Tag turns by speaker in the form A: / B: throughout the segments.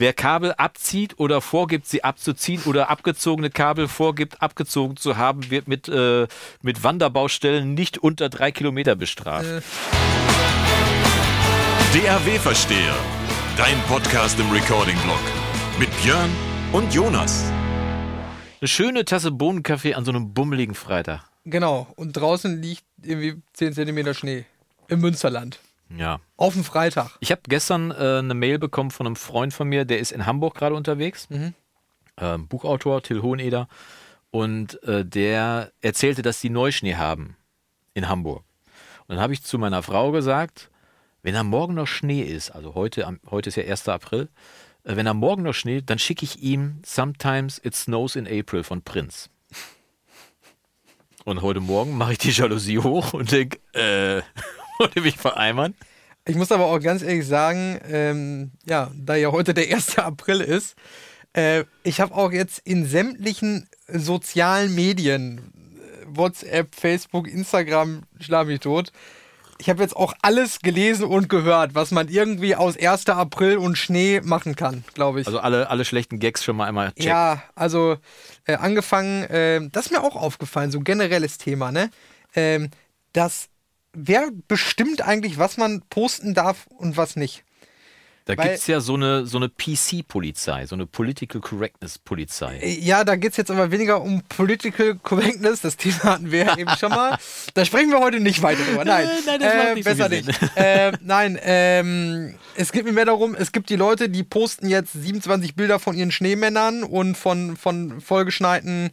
A: wer Kabel abzieht oder vorgibt, sie abzuziehen oder abgezogene Kabel vorgibt, abgezogen zu haben, wird mit, äh, mit Wanderbaustellen nicht unter drei Kilometer bestraft. Äh.
B: DRW-Versteher, dein Podcast im Recording-Blog mit Björn und Jonas.
A: Eine schöne Tasse Bohnenkaffee an so einem bummeligen Freitag.
C: Genau, und draußen liegt irgendwie 10 cm Schnee im Münsterland.
A: Ja.
C: Auf dem Freitag.
A: Ich habe gestern äh, eine Mail bekommen von einem Freund von mir, der ist in Hamburg gerade unterwegs. Mhm. Äh, Buchautor Till Hoheneder. Und äh, der erzählte, dass die Neuschnee haben in Hamburg. Und dann habe ich zu meiner Frau gesagt, wenn am Morgen noch Schnee ist, also heute, am, heute ist ja 1. April, äh, wenn am Morgen noch Schnee, dann schicke ich ihm Sometimes It Snows in April von Prince. Und heute Morgen mache ich die Jalousie hoch und denke, äh, wollte mich vereimern.
C: Ich muss aber auch ganz ehrlich sagen, ähm, ja, da ja heute der 1. April ist, äh, ich habe auch jetzt in sämtlichen sozialen Medien, äh, WhatsApp, Facebook, Instagram, schlag mich tot, ich habe jetzt auch alles gelesen und gehört, was man irgendwie aus 1. April und Schnee machen kann, glaube ich.
A: Also alle, alle schlechten Gags schon mal einmal
C: checken. Ja, also äh, angefangen, äh, das ist mir auch aufgefallen, so generelles Thema, ne? Ähm, dass wer bestimmt eigentlich, was man posten darf und was nicht?
A: Da gibt es ja so eine, so eine PC-Polizei, so eine Political Correctness-Polizei.
C: Ja, da geht es jetzt aber weniger um Political Correctness. Das Thema hatten wir ja eben schon mal. Da sprechen wir heute nicht weiter drüber. Nein, nein das äh, nicht besser so nicht. äh, nein, ähm, es geht mir mehr darum, es gibt die Leute, die posten jetzt 27 Bilder von ihren Schneemännern und von, von vollgeschneiten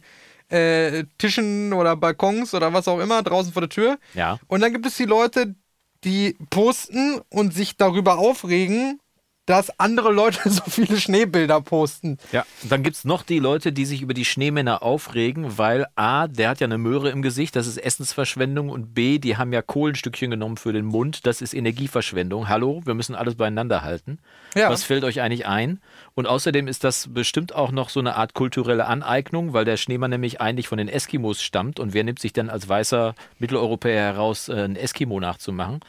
C: äh, Tischen oder Balkons oder was auch immer draußen vor der Tür.
A: Ja.
C: Und dann gibt es die Leute, die posten und sich darüber aufregen, dass andere Leute so viele Schneebilder posten.
A: Ja, dann gibt es noch die Leute, die sich über die Schneemänner aufregen, weil A, der hat ja eine Möhre im Gesicht, das ist Essensverschwendung und B, die haben ja Kohlenstückchen genommen für den Mund, das ist Energieverschwendung. Hallo, wir müssen alles beieinander halten. Ja. Was fällt euch eigentlich ein? Und außerdem ist das bestimmt auch noch so eine Art kulturelle Aneignung, weil der Schneemann nämlich eigentlich von den Eskimos stammt und wer nimmt sich dann als weißer Mitteleuropäer heraus, äh, einen Eskimo nachzumachen?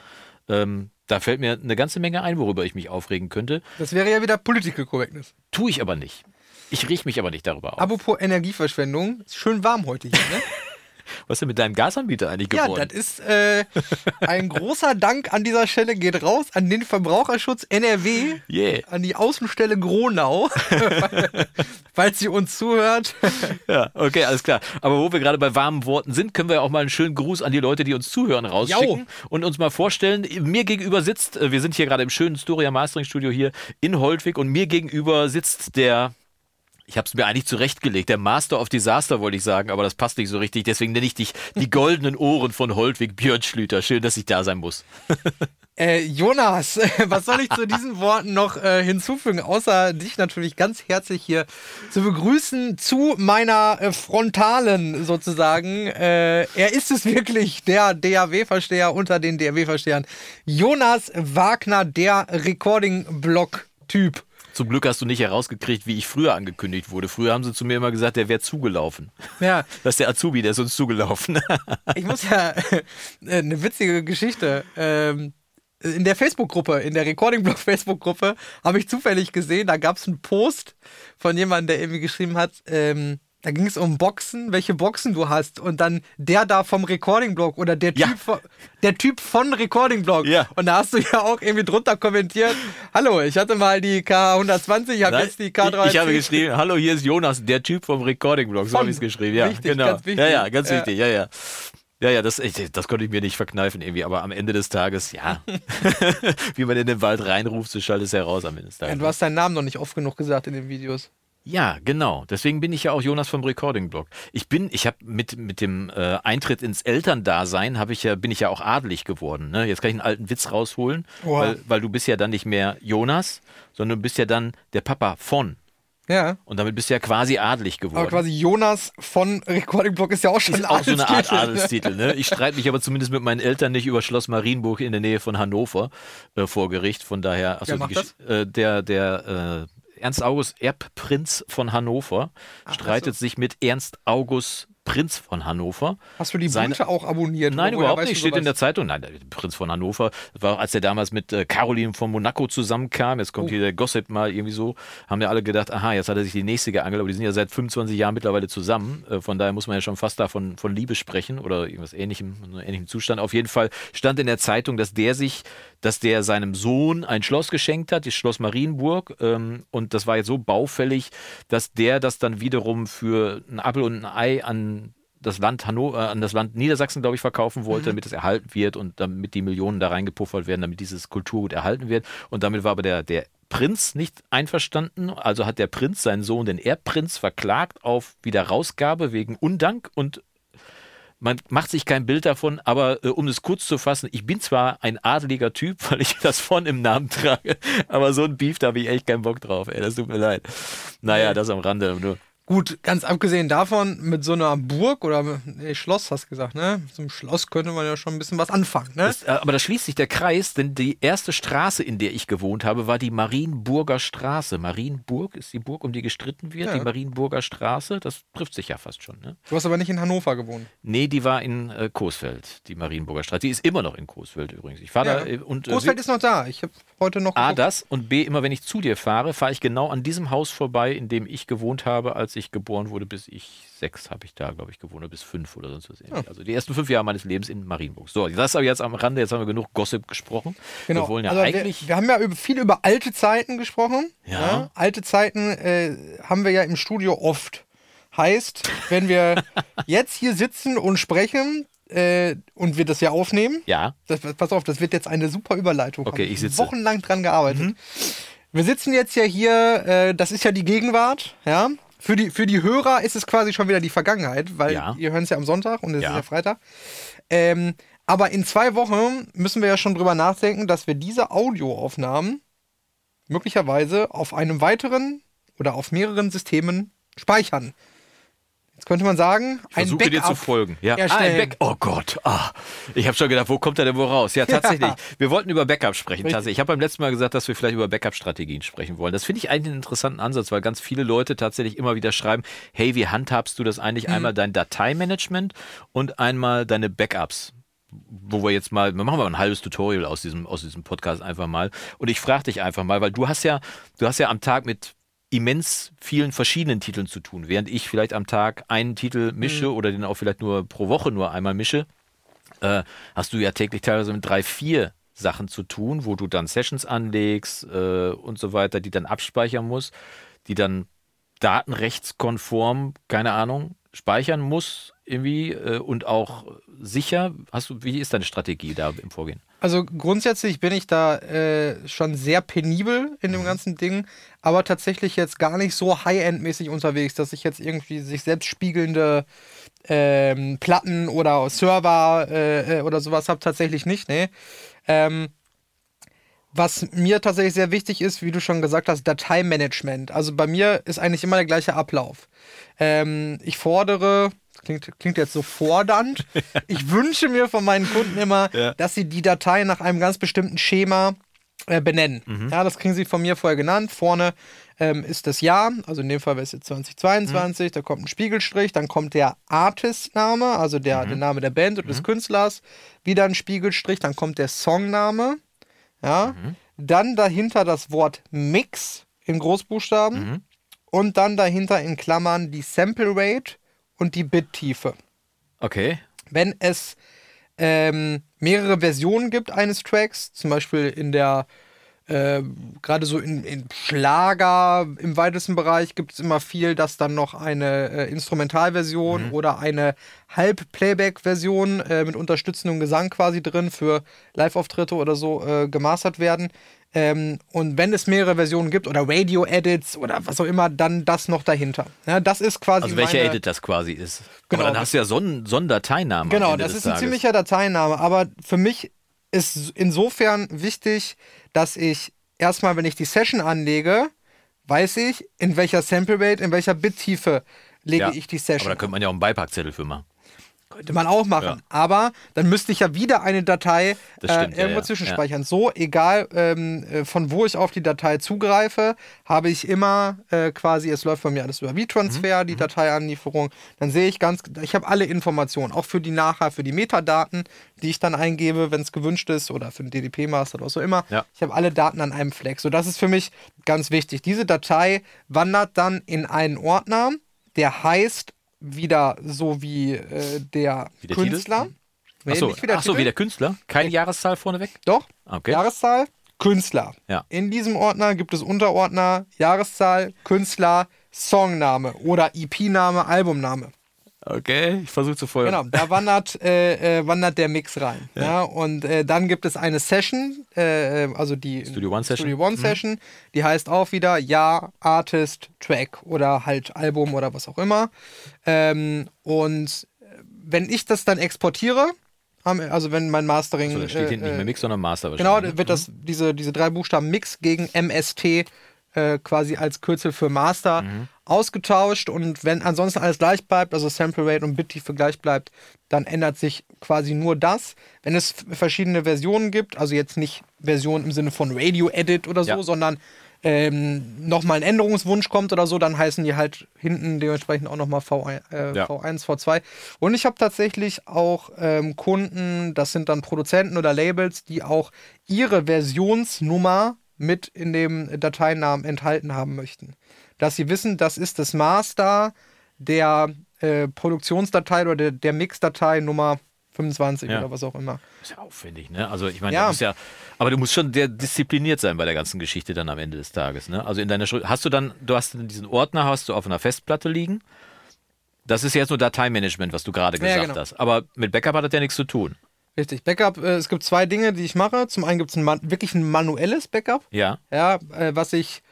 A: Ähm, da fällt mir eine ganze Menge ein, worüber ich mich aufregen könnte.
C: Das wäre ja wieder Political Correctness.
A: Tue ich aber nicht. Ich rieche mich aber nicht darüber auf.
C: Apropos Energieverschwendung, ist schön warm heute hier, ne?
A: Was ist denn mit deinem Gasanbieter eigentlich geworden?
C: Ja, das ist äh, ein großer Dank an dieser Stelle geht raus an den Verbraucherschutz NRW,
A: yeah.
C: an die Außenstelle Gronau, falls sie uns zuhört.
A: ja, okay, alles klar. Aber wo wir gerade bei warmen Worten sind, können wir ja auch mal einen schönen Gruß an die Leute, die uns zuhören, rausschicken Jau. und uns mal vorstellen. Mir gegenüber sitzt, äh, wir sind hier gerade im schönen Storia Mastering Studio hier in Holtwig und mir gegenüber sitzt der ich habe es mir eigentlich zurechtgelegt. Der Master of Disaster wollte ich sagen, aber das passt nicht so richtig. Deswegen nenne ich dich die goldenen Ohren von Holtwig Björn Schlüter. Schön, dass ich da sein muss.
C: Äh, Jonas, was soll ich zu diesen Worten noch äh, hinzufügen, außer dich natürlich ganz herzlich hier zu begrüßen zu meiner äh, Frontalen sozusagen. Äh, er ist es wirklich, der DAW-Versteher unter den DAW-Verstehern. Jonas Wagner, der Recording-Block-Typ.
A: Zum Glück hast du nicht herausgekriegt, wie ich früher angekündigt wurde. Früher haben sie zu mir immer gesagt, der wäre zugelaufen.
C: Ja.
A: Das ist der Azubi, der ist uns zugelaufen.
C: ich muss ja eine witzige Geschichte. Ähm, in der Facebook-Gruppe, in der Recording-Blog-Facebook-Gruppe, habe ich zufällig gesehen, da gab es einen Post von jemandem, der irgendwie geschrieben hat, ähm, da ging es um Boxen, welche Boxen du hast. Und dann der da vom Recording-Blog oder der Typ, ja. von, der Typ von Recording-Blog.
A: Ja.
C: Und da hast du ja auch irgendwie drunter kommentiert: Hallo, ich hatte mal die K120, ich habe jetzt die K3.
A: Ich, ich, habe geschrieben: Hallo, hier ist Jonas, der Typ vom Recording-Blog. So habe ich es geschrieben. Ja,
C: wichtig,
A: genau.
C: Ganz wichtig.
A: Ja, ja, ganz wichtig. Ja, ja. Ja, ja, das, das konnte ich mir nicht verkneifen irgendwie, aber am Ende des Tages, ja, wie man in den Wald reinruft, so schaltet es heraus am Ende des Tages.
C: Ja, du hast deinen Namen noch nicht oft genug gesagt in den Videos.
A: Ja, genau. Deswegen bin ich ja auch Jonas vom Recording-Blog. Ich bin, ich habe mit, mit dem äh, Eintritt ins Elterndasein habe ich ja, bin ich ja auch adelig geworden. Ne? Jetzt kann ich einen alten Witz rausholen, wow. weil, weil du bist ja dann nicht mehr Jonas, sondern du bist ja dann der Papa von.
C: Ja.
A: Und damit bist du ja quasi adelig geworden. Aber
C: quasi Jonas von Recording Blog ist ja auch schon ist
A: ein auch so eine Art Adelstitel. Ne? Ich streite mich aber zumindest mit meinen Eltern nicht über Schloss Marienburg in der Nähe von Hannover äh, vor Gericht. Von daher,
C: achso,
A: äh, der, der äh, Ernst August Erbprinz von Hannover Ach, streitet so. sich mit Ernst August Prinz von Hannover.
C: Hast du die Seine, Bunte auch abonniert?
A: Nein, überhaupt nicht. Steht in der Zeitung. Nein, der Prinz von Hannover. War, als er damals mit äh, Caroline von Monaco zusammenkam. Jetzt kommt oh. hier der Gossip mal irgendwie so. Haben ja alle gedacht, aha, jetzt hat er sich die nächste geangelt. Aber die sind ja seit 25 Jahren mittlerweile zusammen. Äh, von daher muss man ja schon fast davon von Liebe sprechen oder irgendwas ähnlichem, ähnlichem Zustand. Auf jeden Fall stand in der Zeitung, dass der sich, dass der seinem Sohn ein Schloss geschenkt hat, das Schloss Marienburg. Ähm, und das war jetzt so baufällig, dass der das dann wiederum für ein Apfel und ein Ei an das Land Hannover, äh, an das Land Niedersachsen, glaube ich, verkaufen wollte, mhm. damit es erhalten wird und damit die Millionen da reingepuffert werden, damit dieses Kulturgut erhalten wird. Und damit war aber der, der Prinz nicht einverstanden. Also hat der Prinz seinen Sohn, den Erbprinz, verklagt auf Wiederausgabe wegen Undank und man macht sich kein Bild davon, aber äh, um es kurz zu fassen, ich bin zwar ein adeliger Typ, weil ich das von im Namen trage, aber so ein Beef, da habe ich echt keinen Bock drauf, ey, das tut mir leid. Naja, das am Rande. Nur.
C: Gut, ganz abgesehen davon, mit so einer Burg oder nee, Schloss hast du gesagt, ne? Mit so einem Schloss könnte man ja schon ein bisschen was anfangen, ne?
A: Das, äh, aber da schließt sich der Kreis, denn die erste Straße, in der ich gewohnt habe, war die Marienburger Straße. Marienburg ist die Burg, um die gestritten wird. Ja. Die Marienburger Straße, das trifft sich ja fast schon, ne?
C: Du hast aber nicht in Hannover gewohnt.
A: Nee, die war in äh, Coesfeld, die Marienburger Straße. Die ist immer noch in Coesfeld übrigens. Ich fahre ja. da äh, und.
C: Äh, Coesfeld ist noch da. Ich habe heute noch.
A: A, das und B, immer wenn ich zu dir fahre, fahre ich genau an diesem Haus vorbei, in dem ich gewohnt habe, als ich geboren wurde, bis ich sechs habe ich da, glaube ich, gewohnt, bis fünf oder sonst was. Ja. Also die ersten fünf Jahre meines Lebens in Marienburg. So, das ist aber jetzt am Rande, jetzt haben wir genug Gossip gesprochen.
C: Genau. Wir wollen ja also eigentlich. Wir, wir, haben ja über, viel über alte Zeiten gesprochen. Ja. ja. Alte Zeiten äh, haben wir ja im Studio oft. Heißt, wenn wir jetzt hier sitzen und sprechen, äh, und wir das ja aufnehmen.
A: Ja.
C: Das, pass auf, das wird jetzt eine super Überleitung.
A: Okay, ich sitze.
C: Wochenlang dran gearbeitet. Mhm. Wir sitzen jetzt ja hier, äh, das ist ja die Gegenwart, ja. Für die, für die Hörer ist es quasi schon wieder die Vergangenheit, weil ja. ihr hört es ja am Sonntag und es ja. ist ja Freitag. Ähm, aber in zwei Wochen müssen wir ja schon drüber nachdenken, dass wir diese Audioaufnahmen möglicherweise auf einem weiteren oder auf mehreren Systemen speichern. Jetzt könnte man sagen,
A: ein Versuche Backup dir zu folgen. Ja. Ah, ein Back oh Gott, ah. ich habe schon gedacht, wo kommt er denn wo raus? Ja, tatsächlich. Ja. Wir wollten über Backup sprechen. Tatsächlich. Ich habe beim letzten Mal gesagt, dass wir vielleicht über Backup-Strategien sprechen wollen. Das finde ich eigentlich einen interessanten Ansatz, weil ganz viele Leute tatsächlich immer wieder schreiben, hey, wie handhabst du das eigentlich? Mhm. Einmal dein Dateimanagement und einmal deine Backups wo wir jetzt mal, wir machen mal ein halbes Tutorial aus diesem, aus diesem Podcast einfach mal. Und ich frage dich einfach mal, weil du hast ja, du hast ja am Tag mit immens vielen verschiedenen Titeln zu tun. Während ich vielleicht am Tag einen Titel mische mhm. oder den auch vielleicht nur pro Woche nur einmal mische, äh, hast du ja täglich teilweise mit drei, vier Sachen zu tun, wo du dann Sessions anlegst äh, und so weiter, die dann abspeichern musst, die dann datenrechtskonform, keine Ahnung, speichern muss irgendwie äh, und auch sicher. Hast du, wie ist deine Strategie da im Vorgehen?
C: Also grundsätzlich bin ich da äh, schon sehr penibel in dem mhm. ganzen Ding, aber tatsächlich jetzt gar nicht so High-End-mäßig unterwegs, dass ich jetzt irgendwie sich selbst spiegelnde ähm, Platten oder Server äh, äh oder sowas habe. Tatsächlich nicht, nee. Ähm, was mir tatsächlich sehr wichtig ist, wie du schon gesagt hast, Dateimanagement. Also bei mir ist eigentlich immer der gleiche Ablauf. Ähm, ich fordere klingt, klingt jetzt so fordernd. Ich wünsche mir von meinen Kunden immer, ja. dass sie die Datei nach einem ganz bestimmten Schema äh, benennen. Mhm. Ja, das kriegen sie von mir vorher genannt. Vorne ähm, ist das Jahr, also in dem Fall wäre es jetzt 2022, mhm. da kommt ein Spiegelstrich, dann kommt der Artist-Name, also der, mhm. der Name der Band oder des mhm. Künstlers, wieder ein Spiegelstrich, dann kommt der Songname, ja, mhm. dann dahinter das Wort Mix in Großbuchstaben mhm. und dann dahinter in Klammern die Sample Rate und die Bittiefe.
A: Okay.
C: Wenn es ähm, mehrere Versionen gibt eines Tracks, zum Beispiel in der äh, gerade so in, in, Schlager im weitesten Bereich gibt es immer viel, dass dann noch eine äh, Instrumentalversion mhm. oder eine Halb-Playback-Version äh, mit unterstützendem Gesang quasi drin für Live-Auftritte oder so äh, gemastert werden. Ähm, und wenn es mehrere Versionen gibt oder Radio-Edits oder was auch immer, dann das noch dahinter. Ja, das ist quasi.
A: Also welcher Edit das quasi ist.
C: Genau.
A: Aber dann hast du ja so einen, so einen Dateiname.
C: Genau, das ist ein Tages. ziemlicher Dateiname. Aber für mich ist insofern wichtig, dass ich erstmal, wenn ich die Session anlege, weiß ich, in welcher Sample Rate, in welcher Bittiefe lege ja, ich die Session.
A: Aber da könnte man ja auch einen Beipackzettel für machen.
C: Könnte man auch machen. Ja. Aber dann müsste ich ja wieder eine Datei
A: stimmt,
C: äh, irgendwo
A: ja,
C: zwischenspeichern. So, egal ähm, äh, von wo ich auf die Datei zugreife, habe ich immer äh, quasi, es läuft bei mir alles über V-Transfer, mhm. die mhm. Dateianlieferung. Dann sehe ich ganz, ich habe alle Informationen, auch für die nachher, für die Metadaten, die ich dann eingebe, wenn es gewünscht ist, oder für den DDP-Master oder was auch immer.
A: Ja.
C: Ich habe alle Daten an einem Fleck. So, das ist für mich ganz wichtig. Diese Datei wandert dann in einen Ordner, der heißt wieder so wie äh, der, wie der Künstler.
A: Titel? Nee, Achso, wie, Ach so, wie der Künstler? Keine okay. Jahreszahl vorneweg?
C: Doch. Okay. Jahreszahl, Künstler.
A: Ja.
C: In diesem Ordner gibt es Unterordner, Jahreszahl, Künstler, Songname oder EP-Name, Albumname.
A: Okay, ich versuche zu folgen.
C: Genau, da wandert, äh, äh, wandert der Mix rein. Ja. ja und äh, dann gibt es eine Session, äh, äh, also die
A: Studio One Session.
C: Studio One mhm. Session, die heißt auch wieder Ja, Artist, Track oder halt Album oder was auch immer. Ähm, und äh, wenn ich das dann exportiere, also wenn mein Mastering. Also
A: da steht hinten nicht mehr Mix, sondern Master
C: Genau, wird ne? das, diese, diese drei Buchstaben Mix gegen MST äh, quasi als Kürzel für Master mhm. Ausgetauscht und wenn ansonsten alles gleich bleibt, also Sample Rate und Bittiefe gleich bleibt, dann ändert sich quasi nur das. Wenn es verschiedene Versionen gibt, also jetzt nicht Version im Sinne von Radio Edit oder so, ja. sondern ähm, nochmal ein Änderungswunsch kommt oder so, dann heißen die halt hinten dementsprechend auch nochmal V1, äh, ja. V1, V2. Und ich habe tatsächlich auch ähm, Kunden, das sind dann Produzenten oder Labels, die auch ihre Versionsnummer mit in dem Dateinamen enthalten haben möchten. Dass sie wissen, das ist das Master der äh, Produktionsdatei oder der, der Mixdatei Nummer 25 ja. oder was auch immer.
A: Ist ja aufwendig, ne? Also ich meine, ja. ja. aber du musst schon sehr diszipliniert sein bei der ganzen Geschichte dann am Ende des Tages, ne? Also in deiner Schrift, hast du dann, du hast diesen Ordner hast du auf einer Festplatte liegen. Das ist jetzt nur Dateimanagement, was du gerade gesagt ja, genau. hast. Aber mit Backup hat das ja nichts zu tun.
C: Richtig. Backup, äh, es gibt zwei Dinge, die ich mache. Zum einen gibt es ein wirklich ein manuelles Backup.
A: Ja.
C: Ja, äh, was ich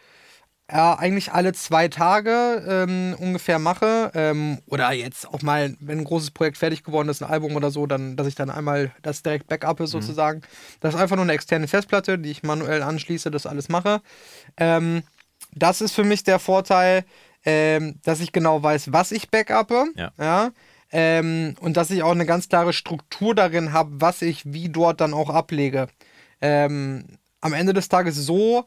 C: ja, eigentlich alle zwei Tage ähm, ungefähr mache. Ähm, oder jetzt auch mal, wenn ein großes Projekt fertig geworden ist, ein Album oder so, dann, dass ich dann einmal das direkt Backup ist, mhm. sozusagen. Das ist einfach nur eine externe Festplatte, die ich manuell anschließe, das alles mache. Ähm, das ist für mich der Vorteil, ähm, dass ich genau weiß, was ich backuppe.
A: Ja.
C: ja? Ähm, und dass ich auch eine ganz klare Struktur darin habe, was ich wie dort dann auch ablege. Ähm, am Ende des Tages so,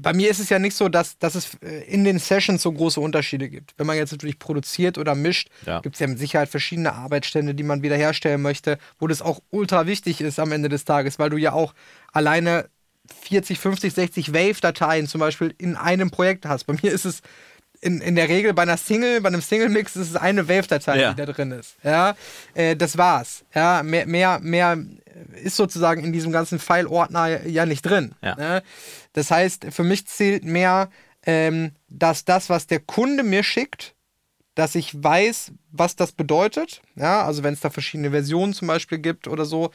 C: bei mir ist es ja nicht so, dass, dass es äh, in den Sessions so große Unterschiede gibt. Wenn man jetzt natürlich produziert oder mischt, ja. gibt es ja mit Sicherheit verschiedene Arbeitsstände, die man wiederherstellen möchte, wo das auch ultra wichtig ist am Ende des Tages, weil du ja auch alleine 40, 50, 60 Wave-Dateien zum Beispiel in einem Projekt hast. Bei mir ist es in, in der Regel bei einer Single, bei einem Single-Mix ist es eine Wave-Datei, ja. die da drin ist. Ja, äh, das war's. Ja, mehr, mehr, mehr ist sozusagen in diesem ganzen File-Ordner ja nicht drin.
A: Ja.
C: Ne? Das heißt, für mich zählt mehr, ähm, dass das, was der Kunde mir schickt, dass ich weiß, was das bedeutet. Ja, also wenn es da verschiedene Versionen zum Beispiel gibt oder so,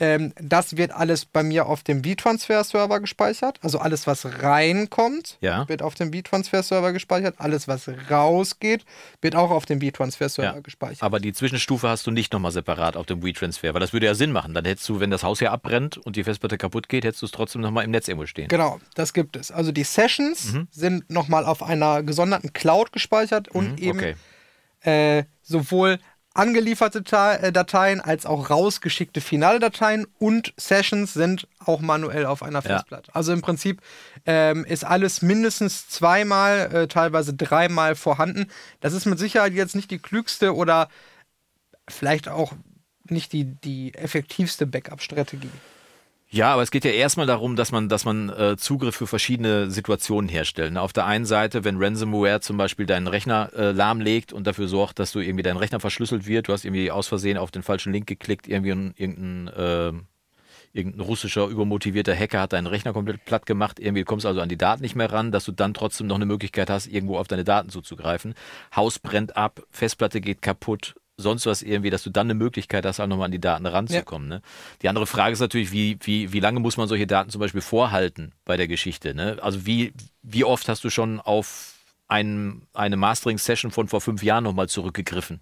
C: ähm, das wird alles bei mir auf dem V-Transfer-Server gespeichert. Also alles, was reinkommt,
A: ja.
C: wird auf dem V-Transfer-Server gespeichert. Alles, was rausgeht, wird auch auf dem V-Transfer-Server ja. gespeichert.
A: Aber die Zwischenstufe hast du nicht nochmal separat auf dem V-Transfer, weil das würde ja Sinn machen. Dann hättest du, wenn das Haus hier abbrennt und die Festplatte kaputt geht, hättest du es trotzdem nochmal im Netz irgendwo stehen.
C: Genau, das gibt es. Also die Sessions mhm. sind nochmal auf einer gesonderten Cloud gespeichert und mhm, eben okay. äh, sowohl angelieferte äh, Dateien als auch rausgeschickte finale Dateien und Sessions sind auch manuell auf einer Festplatte. Ja. Also im Prinzip ähm, ist alles mindestens zweimal, äh, teilweise dreimal vorhanden. Das ist mit Sicherheit jetzt nicht die klügste oder vielleicht auch nicht die, die effektivste Backup-Strategie.
A: Ja, aber es geht ja erstmal darum, dass man, dass man äh, Zugriff für verschiedene Situationen herstellt. Auf der einen Seite, wenn Ransomware zum Beispiel deinen Rechner äh, lahmlegt und dafür sorgt, dass du irgendwie dein Rechner verschlüsselt wird, du hast irgendwie aus Versehen auf den falschen Link geklickt, irgendwie ein, irgendein, äh, irgendein russischer übermotivierter Hacker hat deinen Rechner komplett platt gemacht, irgendwie kommst also an die Daten nicht mehr ran, dass du dann trotzdem noch eine Möglichkeit hast, irgendwo auf deine Daten zuzugreifen. Haus brennt ab, Festplatte geht kaputt, sonst was irgendwie, dass du dann eine Möglichkeit hast, auch nochmal an die Daten ranzukommen. Ja. Ne? Die andere Frage ist natürlich, wie, wie, wie lange muss man solche Daten zum Beispiel vorhalten bei der Geschichte? Ne? Also wie, wie oft hast du schon auf ein, eine Mastering-Session von vor fünf Jahren nochmal zurückgegriffen?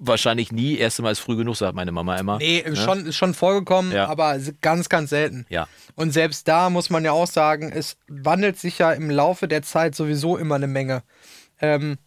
A: Wahrscheinlich nie, erst einmal ist früh genug, sagt meine Mama immer.
C: Nee, ne? schon, ist schon vorgekommen, ja. aber ganz, ganz selten.
A: Ja.
C: Und selbst da muss man ja auch sagen, es wandelt sich ja im Laufe der Zeit sowieso immer eine Menge. Ähm,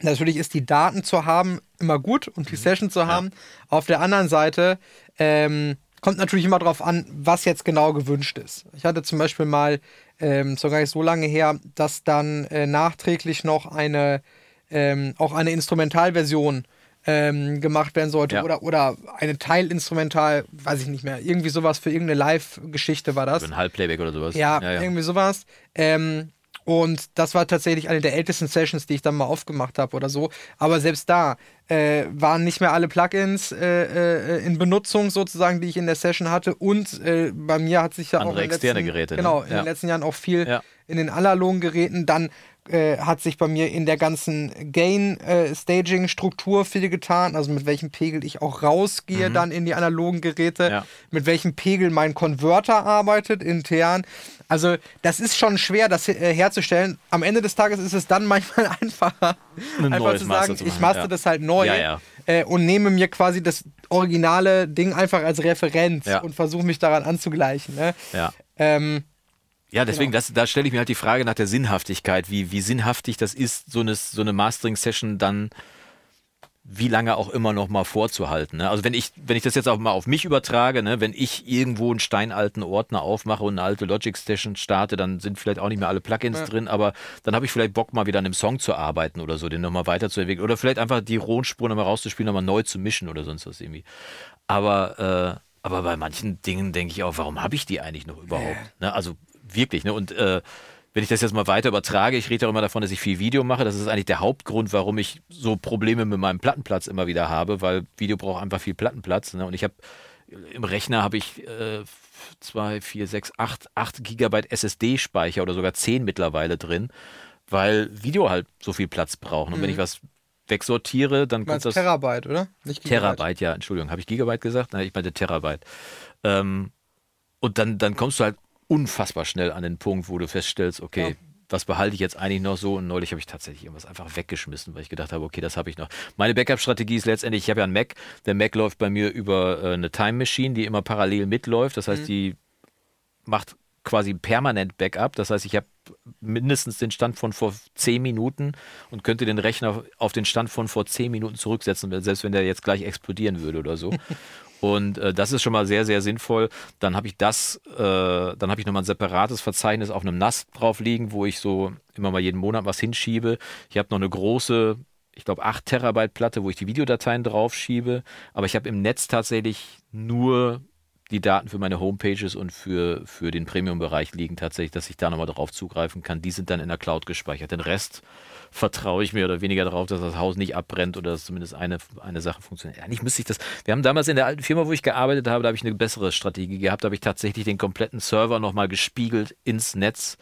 C: Natürlich ist die Daten zu haben immer gut und die mhm. Session zu haben. Ja. Auf der anderen Seite ähm, kommt natürlich immer darauf an, was jetzt genau gewünscht ist. Ich hatte zum Beispiel mal, ähm, so gar nicht so lange her, dass dann äh, nachträglich noch eine, ähm, auch eine Instrumentalversion ähm, gemacht werden sollte ja. oder, oder eine Teilinstrumental, weiß ich nicht mehr, irgendwie sowas für irgendeine Live-Geschichte war das.
A: Für ein Halbplayback oder sowas.
C: Ja, ja, ja. irgendwie sowas. Ähm, und das war tatsächlich eine der ältesten Sessions, die ich dann mal aufgemacht habe oder so. Aber selbst da äh, waren nicht mehr alle Plugins äh, äh, in Benutzung sozusagen, die ich in der Session hatte. Und äh, bei mir hat sich ja
A: Andere
C: auch in
A: externe
C: letzten,
A: Geräte.
C: Ne? Genau, in den letzten Jahren auch viel ja. in den analogen Geräten dann äh, hat sich bei mir in der ganzen Gain-Staging-Struktur äh, viel getan, also mit welchem Pegel ich auch rausgehe mhm. dann in die analogen Geräte, ja. mit welchem Pegel mein Konverter arbeitet intern. Also das ist schon schwer, das äh, herzustellen. Am Ende des Tages ist es dann manchmal einfacher, Ein einfach zu sagen, zu ich master ja. das halt neu ja, äh, und nehme mir quasi das originale Ding einfach als Referenz und versuche mich daran anzugleichen. Ne?
A: Ähm, ja, deswegen, genau. das, da stelle ich mir halt die Frage nach der Sinnhaftigkeit, wie, wie sinnhaftig das ist, so eine, so eine Mastering-Session dann wie lange auch immer noch mal vorzuhalten. Ne? Also wenn ich, wenn ich das jetzt auch mal auf mich übertrage, ne? wenn ich irgendwo einen steinalten Ordner aufmache und eine alte Logic Station starte, dann sind vielleicht auch nicht mehr alle Plugins ja. drin, aber dann habe ich vielleicht Bock mal wieder an einem Song zu arbeiten oder so, den nochmal weiterzuentwickeln oder vielleicht einfach die rohen Spuren nochmal rauszuspielen, nochmal neu zu mischen oder sonst was irgendwie. Aber, äh, aber bei manchen Dingen denke ich auch, warum habe ich die eigentlich noch überhaupt? Ne? Also wirklich. Ne? Und äh, wenn ich das jetzt mal weiter übertrage, ich rede ja immer davon, dass ich viel Video mache. Das ist eigentlich der Hauptgrund, warum ich so Probleme mit meinem Plattenplatz immer wieder habe, weil Video braucht einfach viel Plattenplatz. Ne? Und ich habe im Rechner habe ich äh, 2, 4, 6, 8, 8 Gigabyte SSD-Speicher oder sogar 10 mittlerweile drin, weil Video halt so viel Platz braucht. Und mhm. wenn ich was wegsortiere, dann kommt das.
C: Terabyte, oder?
A: Nicht Gigabyte. Terabyte, ja, Entschuldigung. Habe ich Gigabyte gesagt? Nein, ich meinte Terabyte. Ähm, und dann, dann kommst du halt unfassbar schnell an den Punkt, wo du feststellst, okay, ja. was behalte ich jetzt eigentlich noch so? Und neulich habe ich tatsächlich irgendwas einfach weggeschmissen, weil ich gedacht habe, okay, das habe ich noch. Meine Backup-Strategie ist letztendlich, ich habe ja einen Mac, der Mac läuft bei mir über äh, eine Time Machine, die immer parallel mitläuft. Das heißt, mhm. die macht quasi permanent Backup. Das heißt, ich habe mindestens den Stand von vor 10 Minuten und könnte den Rechner auf den Stand von vor 10 Minuten zurücksetzen, selbst wenn der jetzt gleich explodieren würde oder so. Und äh, das ist schon mal sehr, sehr sinnvoll. Dann habe ich das, äh, dann habe ich nochmal ein separates Verzeichnis auf einem NAS drauf liegen, wo ich so immer mal jeden Monat was hinschiebe. Ich habe noch eine große, ich glaube, 8 Terabyte Platte, wo ich die Videodateien drauf schiebe. Aber ich habe im Netz tatsächlich nur die Daten für meine Homepages und für, für den Premium-Bereich liegen tatsächlich, dass ich da nochmal drauf zugreifen kann. Die sind dann in der Cloud gespeichert. Den Rest vertraue ich mehr oder weniger darauf, dass das Haus nicht abbrennt oder dass zumindest eine, eine Sache funktioniert. Eigentlich müsste ich das. Wir haben damals in der alten Firma, wo ich gearbeitet habe, da habe ich eine bessere Strategie gehabt. Da habe ich tatsächlich den kompletten Server nochmal gespiegelt ins Netz.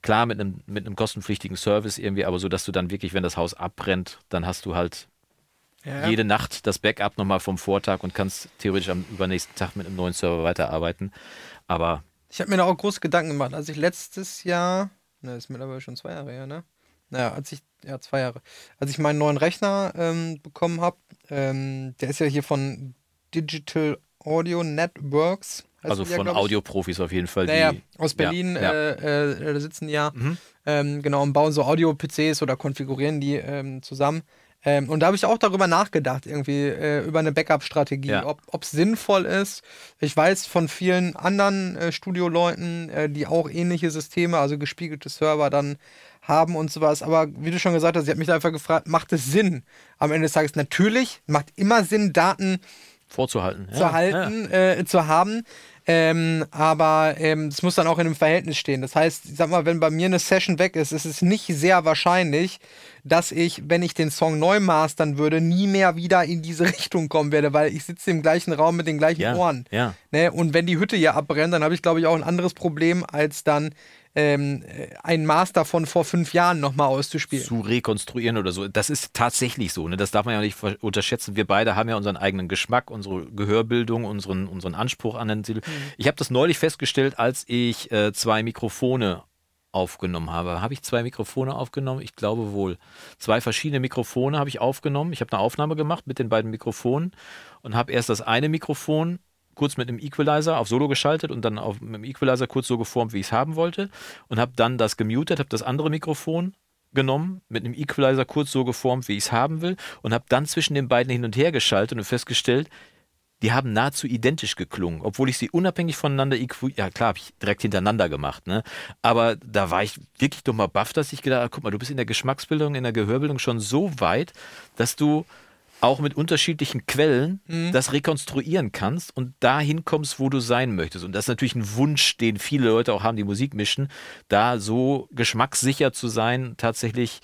A: Klar, mit einem, mit einem kostenpflichtigen Service irgendwie, aber so, dass du dann wirklich, wenn das Haus abbrennt, dann hast du halt ja. jede Nacht das Backup nochmal vom Vortag und kannst theoretisch am übernächsten Tag mit einem neuen Server weiterarbeiten. Aber.
C: Ich habe mir da auch große Gedanken gemacht. als ich letztes Jahr, ne, ist mittlerweile schon zwei Jahre her, ne? naja, als ich, ja, zwei Jahre, als ich meinen neuen Rechner ähm, bekommen habe, ähm, der ist ja hier von Digital Audio Networks.
A: Also von ja, Audioprofis auf jeden Fall.
C: Naja, die, aus Berlin ja, ja. Äh, äh, da sitzen die ja, mhm. ähm, genau, und bauen so Audio-PCs oder konfigurieren die ähm, zusammen. Ähm, und da habe ich auch darüber nachgedacht, irgendwie äh, über eine Backup-Strategie, ja. ob es sinnvoll ist. Ich weiß von vielen anderen äh, Studioleuten, äh, die auch ähnliche Systeme, also gespiegelte Server dann haben und sowas. Aber wie du schon gesagt hast, ich habe mich da einfach gefragt, macht es Sinn am Ende des Tages? Natürlich macht immer Sinn, Daten
A: vorzuhalten,
C: zu ja, halten, ja. Äh, zu haben. Ähm, aber ähm, es muss dann auch in einem Verhältnis stehen. Das heißt, ich sag mal, wenn bei mir eine Session weg ist, ist es nicht sehr wahrscheinlich, dass ich, wenn ich den Song neu mastern würde, nie mehr wieder in diese Richtung kommen werde, weil ich sitze im gleichen Raum mit den gleichen
A: ja,
C: Ohren.
A: Ja.
C: Ne? Und wenn die Hütte hier abbrennt, dann habe ich, glaube ich, auch ein anderes Problem, als dann ähm, einen Master von vor fünf Jahren nochmal auszuspielen.
A: Zu rekonstruieren oder so. Das ist tatsächlich so. Ne? Das darf man ja nicht unterschätzen. Wir beide haben ja unseren eigenen Geschmack, unsere Gehörbildung, unseren, unseren Anspruch an den Titel. Mhm. Ich habe das neulich festgestellt, als ich äh, zwei Mikrofone aufgenommen habe. Habe ich zwei Mikrofone aufgenommen? Ich glaube wohl. Zwei verschiedene Mikrofone habe ich aufgenommen. Ich habe eine Aufnahme gemacht mit den beiden Mikrofonen und habe erst das eine Mikrofon kurz mit einem Equalizer auf Solo geschaltet und dann auf, mit dem Equalizer kurz so geformt, wie ich es haben wollte und habe dann das gemutet, habe das andere Mikrofon genommen, mit einem Equalizer kurz so geformt, wie ich es haben will, und habe dann zwischen den beiden hin und her geschaltet und festgestellt, die haben nahezu identisch geklungen, obwohl ich sie unabhängig voneinander, ja klar, habe ich direkt hintereinander gemacht, ne? Aber da war ich wirklich doch mal baff, dass ich gedacht habe, guck mal, du bist in der Geschmacksbildung, in der Gehörbildung schon so weit, dass du auch mit unterschiedlichen Quellen mhm. das rekonstruieren kannst und dahin kommst, wo du sein möchtest. Und das ist natürlich ein Wunsch, den viele Leute auch haben, die Musik mischen, da so geschmackssicher zu sein, tatsächlich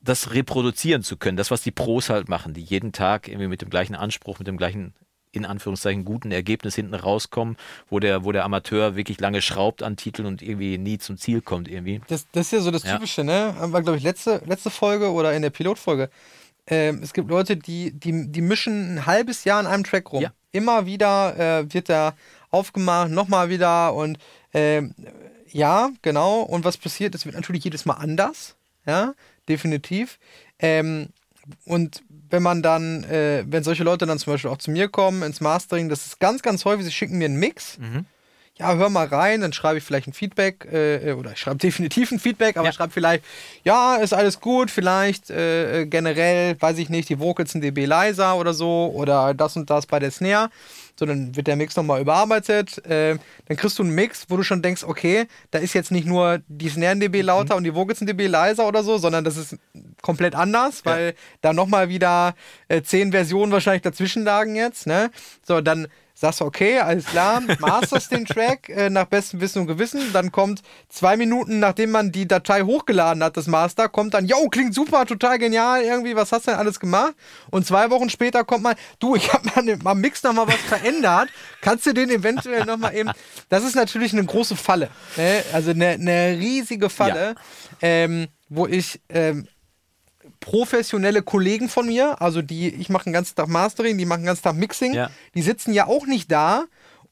A: das reproduzieren zu können. Das, was die Pros halt machen, die jeden Tag irgendwie mit dem gleichen Anspruch, mit dem gleichen in Anführungszeichen guten Ergebnis hinten rauskommen, wo der, wo der Amateur wirklich lange schraubt an Titeln und irgendwie nie zum Ziel kommt irgendwie.
C: Das, das ist ja so das Typische, ja. ne? War, glaube ich, letzte, letzte Folge oder in der Pilotfolge. Ähm, es gibt Leute, die, die, die mischen ein halbes Jahr an einem Track rum. Ja. Immer wieder äh, wird da aufgemacht, nochmal wieder und äh, ja, genau. Und was passiert? Es wird natürlich jedes Mal anders. Ja, definitiv. Ähm, und wenn man dann, äh, wenn solche Leute dann zum Beispiel auch zu mir kommen ins Mastering, das ist ganz, ganz häufig, sie schicken mir einen Mix. Mhm. Ja, hör mal rein, dann schreibe ich vielleicht ein Feedback, äh, oder ich schreibe definitiv ein Feedback, aber ja. ich schreibe vielleicht, ja, ist alles gut, vielleicht äh, äh generell, weiß ich nicht, die Vocals ein dB leiser oder so, oder das und das bei der Snare so dann wird der Mix nochmal überarbeitet. Äh, dann kriegst du einen Mix, wo du schon denkst, okay, da ist jetzt nicht nur die Snare dB mhm. lauter mhm. und die Vocals dB leiser oder so, sondern das ist komplett anders, weil ja. da nochmal wieder äh, zehn Versionen wahrscheinlich dazwischen lagen jetzt. Ne? So, dann sagst du, okay, alles klar, masterst den Track äh, nach bestem Wissen und Gewissen. Dann kommt zwei Minuten, nachdem man die Datei hochgeladen hat, das Master, kommt dann, yo, klingt super, total genial, irgendwie, was hast du denn alles gemacht? Und zwei Wochen später kommt man, du, ich habe mal am Mix nochmal was verändert. Kannst du den eventuell nochmal eben. Das ist natürlich eine große Falle. Ne? Also eine, eine riesige Falle, ja. ähm, wo ich ähm, professionelle Kollegen von mir, also die, ich mache den ganzen Tag Mastering, die machen den ganzen Tag Mixing, ja. die sitzen ja auch nicht da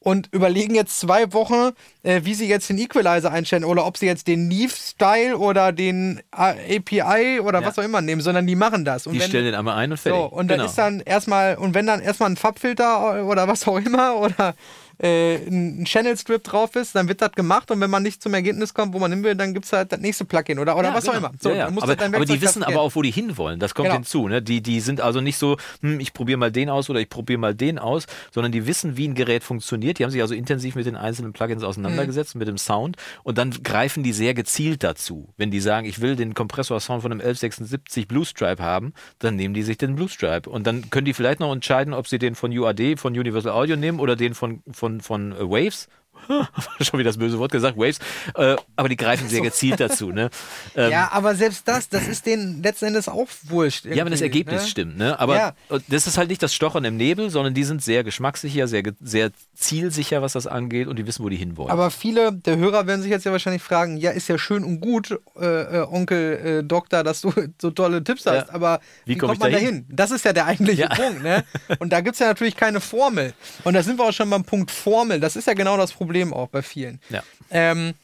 C: und überlegen jetzt zwei Wochen, äh, wie sie jetzt den Equalizer einstellen oder ob sie jetzt den Neve-Style oder den API oder ja. was auch immer nehmen, sondern die machen das.
A: Und die wenn, stellen den einmal ein und fertig. So,
C: und genau. dann ist dann erstmal, und wenn dann erstmal ein Farbfilter oder was auch immer oder äh, ein Channel Strip drauf ist, dann wird das gemacht und wenn man nicht zum Ergebnis kommt, wo man hin will, dann gibt es halt das nächste Plugin oder, oder ja, was genau. auch immer.
A: So, ja. Aber, aber, die wissen aber auch, wo die hinwollen. Das kommt genau. hinzu. Ne? Die, die sind also nicht so, hm, ich probiere mal den aus oder ich probiere mal den aus, sondern die wissen, wie ein Gerät funktioniert. Die haben sich also intensiv mit den einzelnen Plugins auseinandergesetzt, mhm. mit dem Sound und dann greifen die sehr gezielt dazu. Wenn die sagen, ich will den Kompressor-Sound von einem 1176 Blue Stripe haben, dann nehmen die sich den Blue Stripe und dann können die vielleicht noch entscheiden, ob sie den von UAD, von Universal Audio nehmen oder den von, von, von äh, Waves schon wieder das böse Wort gesagt, Waves, äh, aber die greifen sehr gezielt dazu. Ne?
C: Ähm, ja, aber selbst das, das ist denen letzten Endes auch wurscht.
A: Ja, aber das Ergebnis ne? stimmt. Ne? Aber ja. das ist halt nicht das Stochern im Nebel, sondern die sind sehr geschmackssicher, sehr, sehr zielsicher, was das angeht und die wissen, wo die hinwollen.
C: Aber viele der Hörer werden sich jetzt ja wahrscheinlich fragen, ja, ist ja schön und gut, äh, äh, Onkel äh, Doktor, dass du so tolle Tipps hast, ja. aber wie, wie kommt man da hin? Das ist ja der eigentliche ja. Punkt. Ne? Und da gibt es ja natürlich keine Formel. Und da sind wir auch schon beim Punkt Formel. Das ist ja genau das Problem Problem auch bei vielen. Ja. Ähm,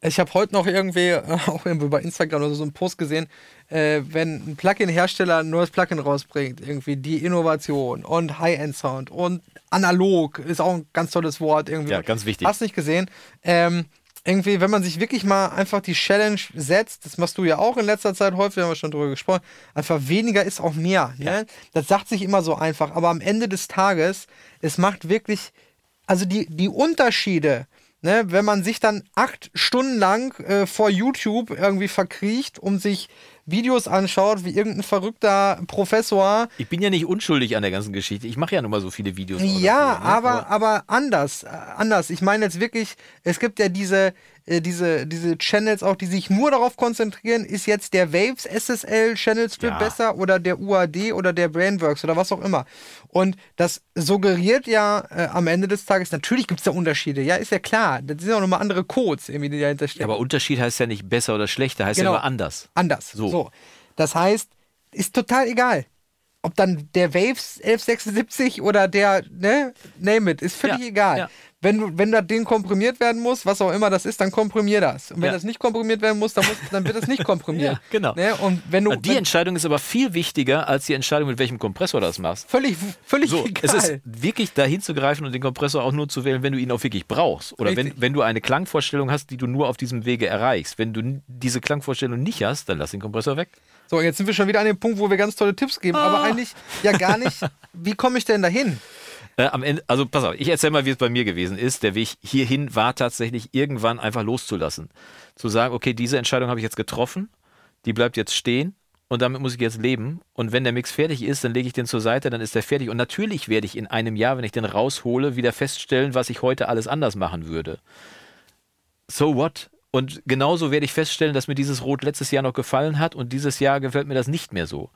C: ich habe heute noch irgendwie, auch irgendwie bei Instagram oder so einen Post gesehen, äh, wenn ein Plugin-Hersteller ein neues Plugin rausbringt, irgendwie die Innovation und High-End-Sound und analog ist auch ein ganz tolles Wort irgendwie.
A: Ja, ganz wichtig.
C: Hast nicht gesehen. Ähm, irgendwie, wenn man sich wirklich mal einfach die Challenge setzt, das machst du ja auch in letzter Zeit häufig, haben wir schon drüber gesprochen, einfach weniger ist auch mehr. Ne? Ja. Das sagt sich immer so einfach, aber am Ende des Tages, es macht wirklich also die, die Unterschiede, ne, wenn man sich dann acht Stunden lang äh, vor YouTube irgendwie verkriecht, um sich Videos anschaut, wie irgendein verrückter Professor.
A: Ich bin ja nicht unschuldig an der ganzen Geschichte. Ich mache ja nun mal so viele Videos.
C: Ja, dafür, ne? aber, aber anders. Äh, anders. Ich meine jetzt wirklich, es gibt ja diese, äh, diese, diese Channels auch, die sich nur darauf konzentrieren, ist jetzt der Waves SSL Channel Strip ja. besser oder der UAD oder der Brainworks oder was auch immer. Und das suggeriert ja äh, am Ende des Tages, natürlich gibt es da Unterschiede, ja, ist ja klar. Das sind auch nochmal andere Codes, irgendwie, die dahinter stehen.
A: Ja, aber Unterschied heißt ja nicht besser oder schlechter, heißt genau. ja nur anders.
C: Anders. So. so. Das heißt, ist total egal ob dann der Waves 1176 oder der, ne, name it, ist völlig ja, egal. Ja. Wenn, wenn da Ding komprimiert werden muss, was auch immer das ist, dann komprimier das. Und wenn ja. das nicht komprimiert werden muss, dann, muss, dann wird es nicht komprimiert. ja,
A: genau.
C: Ne? Und wenn du,
A: die
C: wenn,
A: Entscheidung ist aber viel wichtiger als die Entscheidung, mit welchem Kompressor du das machst.
C: Völlig, völlig so, egal.
A: Es ist wirklich dahin zu greifen und den Kompressor auch nur zu wählen, wenn du ihn auch wirklich brauchst. Oder wenn, wenn du eine Klangvorstellung hast, die du nur auf diesem Wege erreichst. Wenn du diese Klangvorstellung nicht hast, dann lass den Kompressor weg.
C: So, jetzt sind wir schon wieder an dem Punkt, wo wir ganz tolle Tipps geben, ah. aber eigentlich ja gar nicht. Wie komme ich denn dahin?
A: Äh, am Ende, also pass auf, ich erzähle mal, wie es bei mir gewesen ist. Der Weg hierhin war tatsächlich irgendwann einfach loszulassen. Zu sagen, okay, diese Entscheidung habe ich jetzt getroffen, die bleibt jetzt stehen und damit muss ich jetzt leben. Und wenn der Mix fertig ist, dann lege ich den zur Seite, dann ist der fertig. Und natürlich werde ich in einem Jahr, wenn ich den raushole, wieder feststellen, was ich heute alles anders machen würde. So what? Und genauso werde ich feststellen, dass mir dieses Rot letztes Jahr noch gefallen hat und dieses Jahr gefällt mir das nicht mehr so.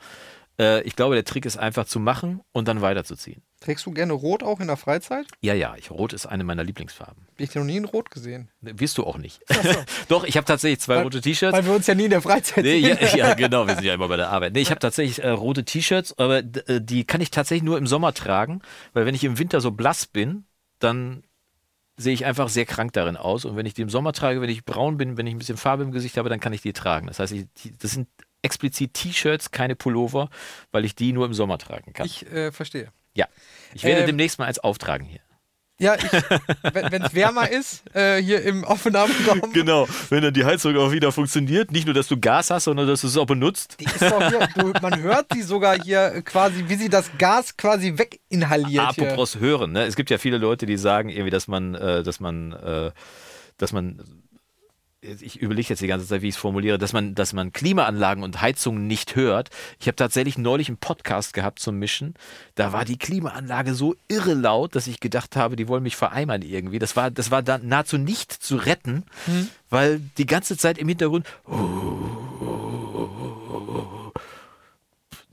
A: Äh, ich glaube, der Trick ist einfach zu machen und dann weiterzuziehen.
C: Trägst du gerne Rot auch in der Freizeit?
A: Ja, ja. Ich, Rot ist eine meiner Lieblingsfarben.
C: Ich habe noch nie in Rot gesehen.
A: Wirst du auch nicht. So. Doch, ich habe tatsächlich zwei
C: weil,
A: rote T-Shirts.
C: Weil wir uns ja nie in der Freizeit
A: nee, sehen. Ja, ja, genau. Wir sind ja immer bei der Arbeit. Nee, ich habe tatsächlich äh, rote T-Shirts, aber äh, die kann ich tatsächlich nur im Sommer tragen, weil wenn ich im Winter so blass bin, dann sehe ich einfach sehr krank darin aus. Und wenn ich die im Sommer trage, wenn ich braun bin, wenn ich ein bisschen Farbe im Gesicht habe, dann kann ich die tragen. Das heißt, ich, das sind explizit T-Shirts, keine Pullover, weil ich die nur im Sommer tragen kann.
C: Ich äh, verstehe.
A: Ja. Ich werde ähm, demnächst mal eins auftragen hier.
C: Ja, wenn es wärmer ist, äh, hier im Aufnahmeraum.
A: Genau, wenn dann die Heizung auch wieder funktioniert. Nicht nur, dass du Gas hast, sondern dass du es auch benutzt.
C: Die ist doch hier, du, man hört sie sogar hier quasi, wie sie das Gas quasi weginhaliert.
A: Apropos hier. hören, ne? es gibt ja viele Leute, die sagen irgendwie, dass man, äh, dass man, äh, dass man ich überlege jetzt die ganze Zeit, wie ich es formuliere, dass man, dass man Klimaanlagen und Heizungen nicht hört. Ich habe tatsächlich neulich einen Podcast gehabt zum Mischen. Da war die Klimaanlage so irre laut, dass ich gedacht habe, die wollen mich vereimern irgendwie. Das war, das war dann nahezu nicht zu retten, hm. weil die ganze Zeit im Hintergrund.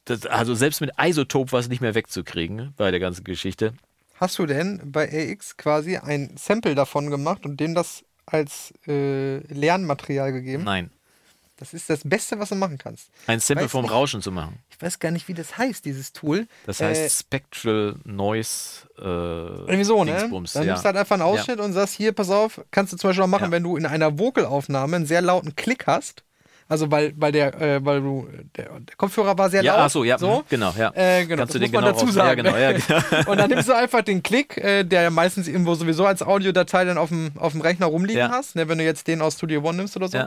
A: Das, also selbst mit Isotop war es nicht mehr wegzukriegen bei der ganzen Geschichte.
C: Hast du denn bei AX quasi ein Sample davon gemacht und dem das als äh, Lernmaterial gegeben.
A: Nein.
C: Das ist das Beste, was du machen kannst.
A: Ein Sample vom nicht, Rauschen zu machen.
C: Ich weiß gar nicht, wie das heißt, dieses Tool.
A: Das heißt äh, Spectral Noise. Äh,
C: irgendwie so, ne? Dingsbums. Dann ja. nimmst du halt einfach einen Ausschnitt ja. und sagst, hier, pass auf, kannst du zum Beispiel auch machen, ja. wenn du in einer Vocalaufnahme einen sehr lauten Klick hast also weil, weil der, äh, weil du, der, der, Kopfhörer war sehr
A: ja,
C: laut.
A: Ach so, ja,
C: so.
A: Mhm, genau, ja.
C: Äh, genau. Kannst das du den muss man genau dazu sagen. Ja, genau, ja, genau. und dann nimmst du einfach den Klick, äh, der ja meistens irgendwo sowieso als Audiodatei dann auf dem, auf dem Rechner rumliegen ja. hast, ne, wenn du jetzt den aus Studio One nimmst oder so.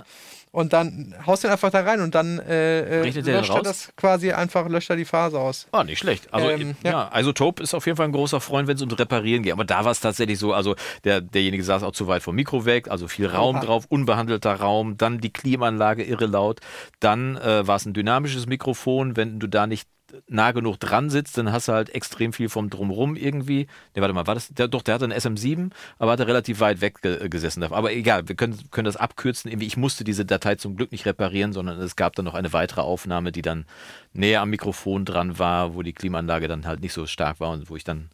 C: Und dann haust du ihn einfach da rein und dann äh, äh löscht er das quasi einfach, löscht er die Phase aus.
A: Ah, nicht schlecht. Also, ähm, ja. ja, Isotope ist auf jeden Fall ein großer Freund, wenn es ums Reparieren geht. Aber da war es tatsächlich so, also der, derjenige saß auch zu weit vom Mikro weg, also viel Raum Oha. drauf, unbehandelter Raum, dann die Klimaanlage irre laut, dann äh, war es ein dynamisches Mikrofon, wenn du da nicht nah genug dran sitzt, dann hast du halt extrem viel vom Drumrum irgendwie. Ne, warte mal, war das? Der, doch, der hatte einen SM7, aber hat er relativ weit weg ge gesessen. Aber egal, wir können, können das abkürzen. Irgendwie, ich musste diese Datei zum Glück nicht reparieren, sondern es gab dann noch eine weitere Aufnahme, die dann näher am Mikrofon dran war, wo die Klimaanlage dann halt nicht so stark war und wo ich dann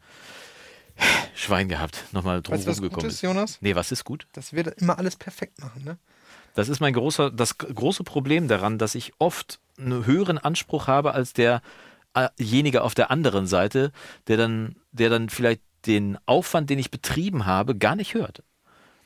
A: Schwein gehabt, nochmal drum weißt, was rumgekommen gut ist.
C: Jonas?
A: Nee, was ist gut?
C: Das wird immer alles perfekt machen, ne?
A: Das ist mein großer, das große Problem daran, dass ich oft einen höheren Anspruch habe als der derjenige auf der anderen Seite, der dann, der dann vielleicht den Aufwand, den ich betrieben habe, gar nicht hört.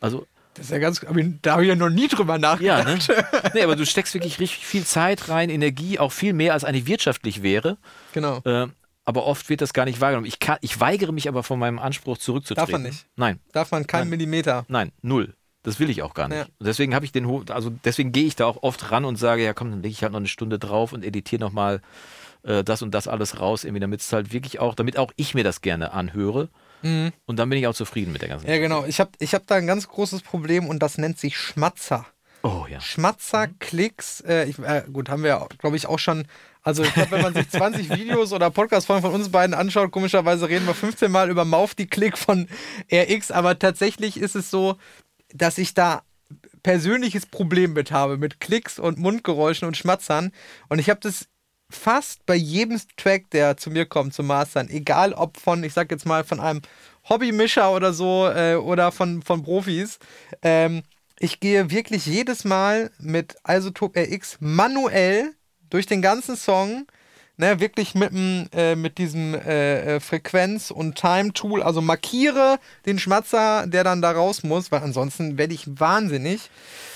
A: Also
C: das ist ja ganz, da habe ich ja noch nie drüber nachgedacht. Ja, ne?
A: nee, aber du steckst wirklich richtig viel Zeit rein, Energie, auch viel mehr als eigentlich wirtschaftlich wäre.
C: Genau.
A: Äh, aber oft wird das gar nicht wahrgenommen. Ich, kann, ich weigere mich aber von meinem Anspruch zurückzutreten.
C: Darf man nicht.
A: Nein.
C: Darf man keinen Millimeter.
A: Nein, null. Das will ich auch gar nicht. Ja. deswegen habe ich den, also deswegen gehe ich da auch oft ran und sage, ja komm, dann lege ich halt noch eine Stunde drauf und editiere nochmal äh, das und das alles raus, irgendwie, damit es halt wirklich auch, damit auch ich mir das gerne anhöre. Mhm. Und dann bin ich auch zufrieden mit der ganzen
C: Ja, genau. Ich habe ich hab da ein ganz großes Problem und das nennt sich Schmatzer.
A: Oh ja.
C: Schmatzer, mhm. Klicks, äh, ich, äh, gut, haben wir, glaube ich, auch schon. Also, ich glaube, wenn man sich 20 Videos oder Podcast-Folgen von uns beiden anschaut, komischerweise reden wir 15 Mal über Mauf die Klick von RX, aber tatsächlich ist es so, dass ich da persönliches Problem mit habe, mit Klicks und Mundgeräuschen und Schmatzern. Und ich habe das fast bei jedem Track, der zu mir kommt, zum Mastern, egal ob von, ich sag jetzt mal, von einem Hobbymischer oder so äh, oder von, von Profis, ähm, ich gehe wirklich jedes Mal mit Isotope RX manuell durch den ganzen Song ne, wirklich mit, äh, mit diesem äh, äh, Frequenz- und Time-Tool, also markiere den Schmatzer, der dann da raus muss, weil ansonsten werde ich wahnsinnig,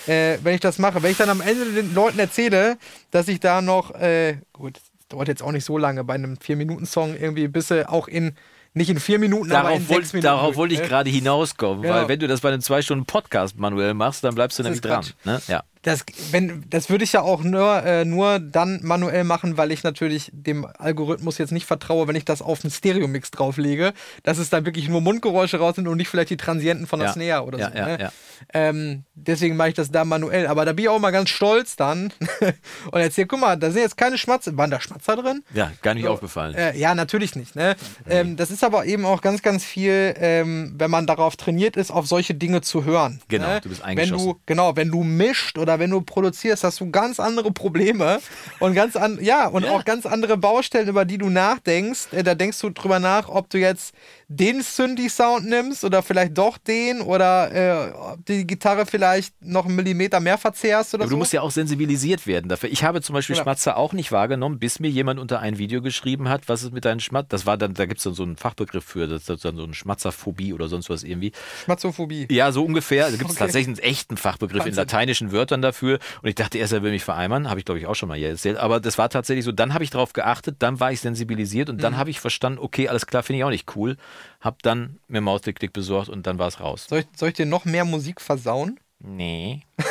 C: äh, wenn ich das mache. Wenn ich dann am Ende den Leuten erzähle, dass ich da noch, äh, gut, dauert jetzt auch nicht so lange bei einem 4-Minuten-Song irgendwie, bis auch in nicht in vier Minuten,
A: darauf
C: aber in
A: wollt,
C: sechs Minuten.
A: Darauf wollte ich
C: ne?
A: gerade hinauskommen,
C: Genau.
A: weil wenn du das bei einem zwei Stunden Podcast manuell machst, dann bleibst du
C: Das
A: nämlich dran. Ne? Ja.
C: Das, wenn, das würde ich ja auch nur, äh, nur dann manuell machen, weil ich natürlich dem Algorithmus jetzt nicht vertraue, wenn ich das auf einen Stereo-Mix drauflege, dass es dann wirklich nur Mundgeräusche raus sind und nicht vielleicht die Transienten von der
A: Ja.
C: Snare oder
A: Ja,
C: so.
A: ja,
C: ne? Ähm, deswegen mache ich das da manuell. Aber da bin ich auch mal ganz stolz dann und erzähl, guck mal, da sind jetzt keine Schmatzer. Waren da Schmatzer drin?
A: ja, gar nicht aufgefallen.
C: Äh, ja, natürlich nicht. Ne? Ähm, das ist aber eben auch ganz, ganz viel, ähm, wenn man darauf trainiert ist, auf solche Dinge zu hören.
A: Genau,
C: ne?
A: du bist
C: wenn
A: eingeschossen.
C: du Genau, wenn du mischt oder wenn du produzierst, hast du ganz andere Probleme und ganz an, ja, und
A: Ja.
C: auch ganz andere Baustellen, über die du nachdenkst. Äh, da denkst du drüber nach, ob du jetzt den Synthi-Sound nimmst oder vielleicht doch den oder äh, ob die Gitarre vielleicht noch einen Millimeter mehr verzehrst oder
A: Aber
C: so.
A: du musst ja auch sensibilisiert werden dafür. Ich habe zum Beispiel
C: Genau.
A: Schmatzer auch nicht wahrgenommen, bis mir jemand unter ein Video geschrieben hat, was ist mit deinen Schmatzer. Das war dann, da gibt es dann so einen Fachbegriff für, das ist dann so eine Schmatzerphobie oder sonst was irgendwie.
C: Schmatzophobie.
A: Ja, so ungefähr. Da gibt es
C: Okay.
A: tatsächlich einen echten Fachbegriff in
C: Wahnsinn.
A: lateinischen Wörtern dafür. Und ich dachte erst, er will mich vereimern. Habe ich, glaube ich, auch schon mal hier erzählt. Aber das war tatsächlich so. Dann habe ich darauf geachtet, dann war ich sensibilisiert und dann
C: Mhm.
A: habe ich verstanden, okay, alles klar, finde ich auch nicht cool. Habe dann mir Mausklick besorgt und dann war es raus.
C: Soll ich, soll ich dir noch mehr Musik versauen?
A: Nee.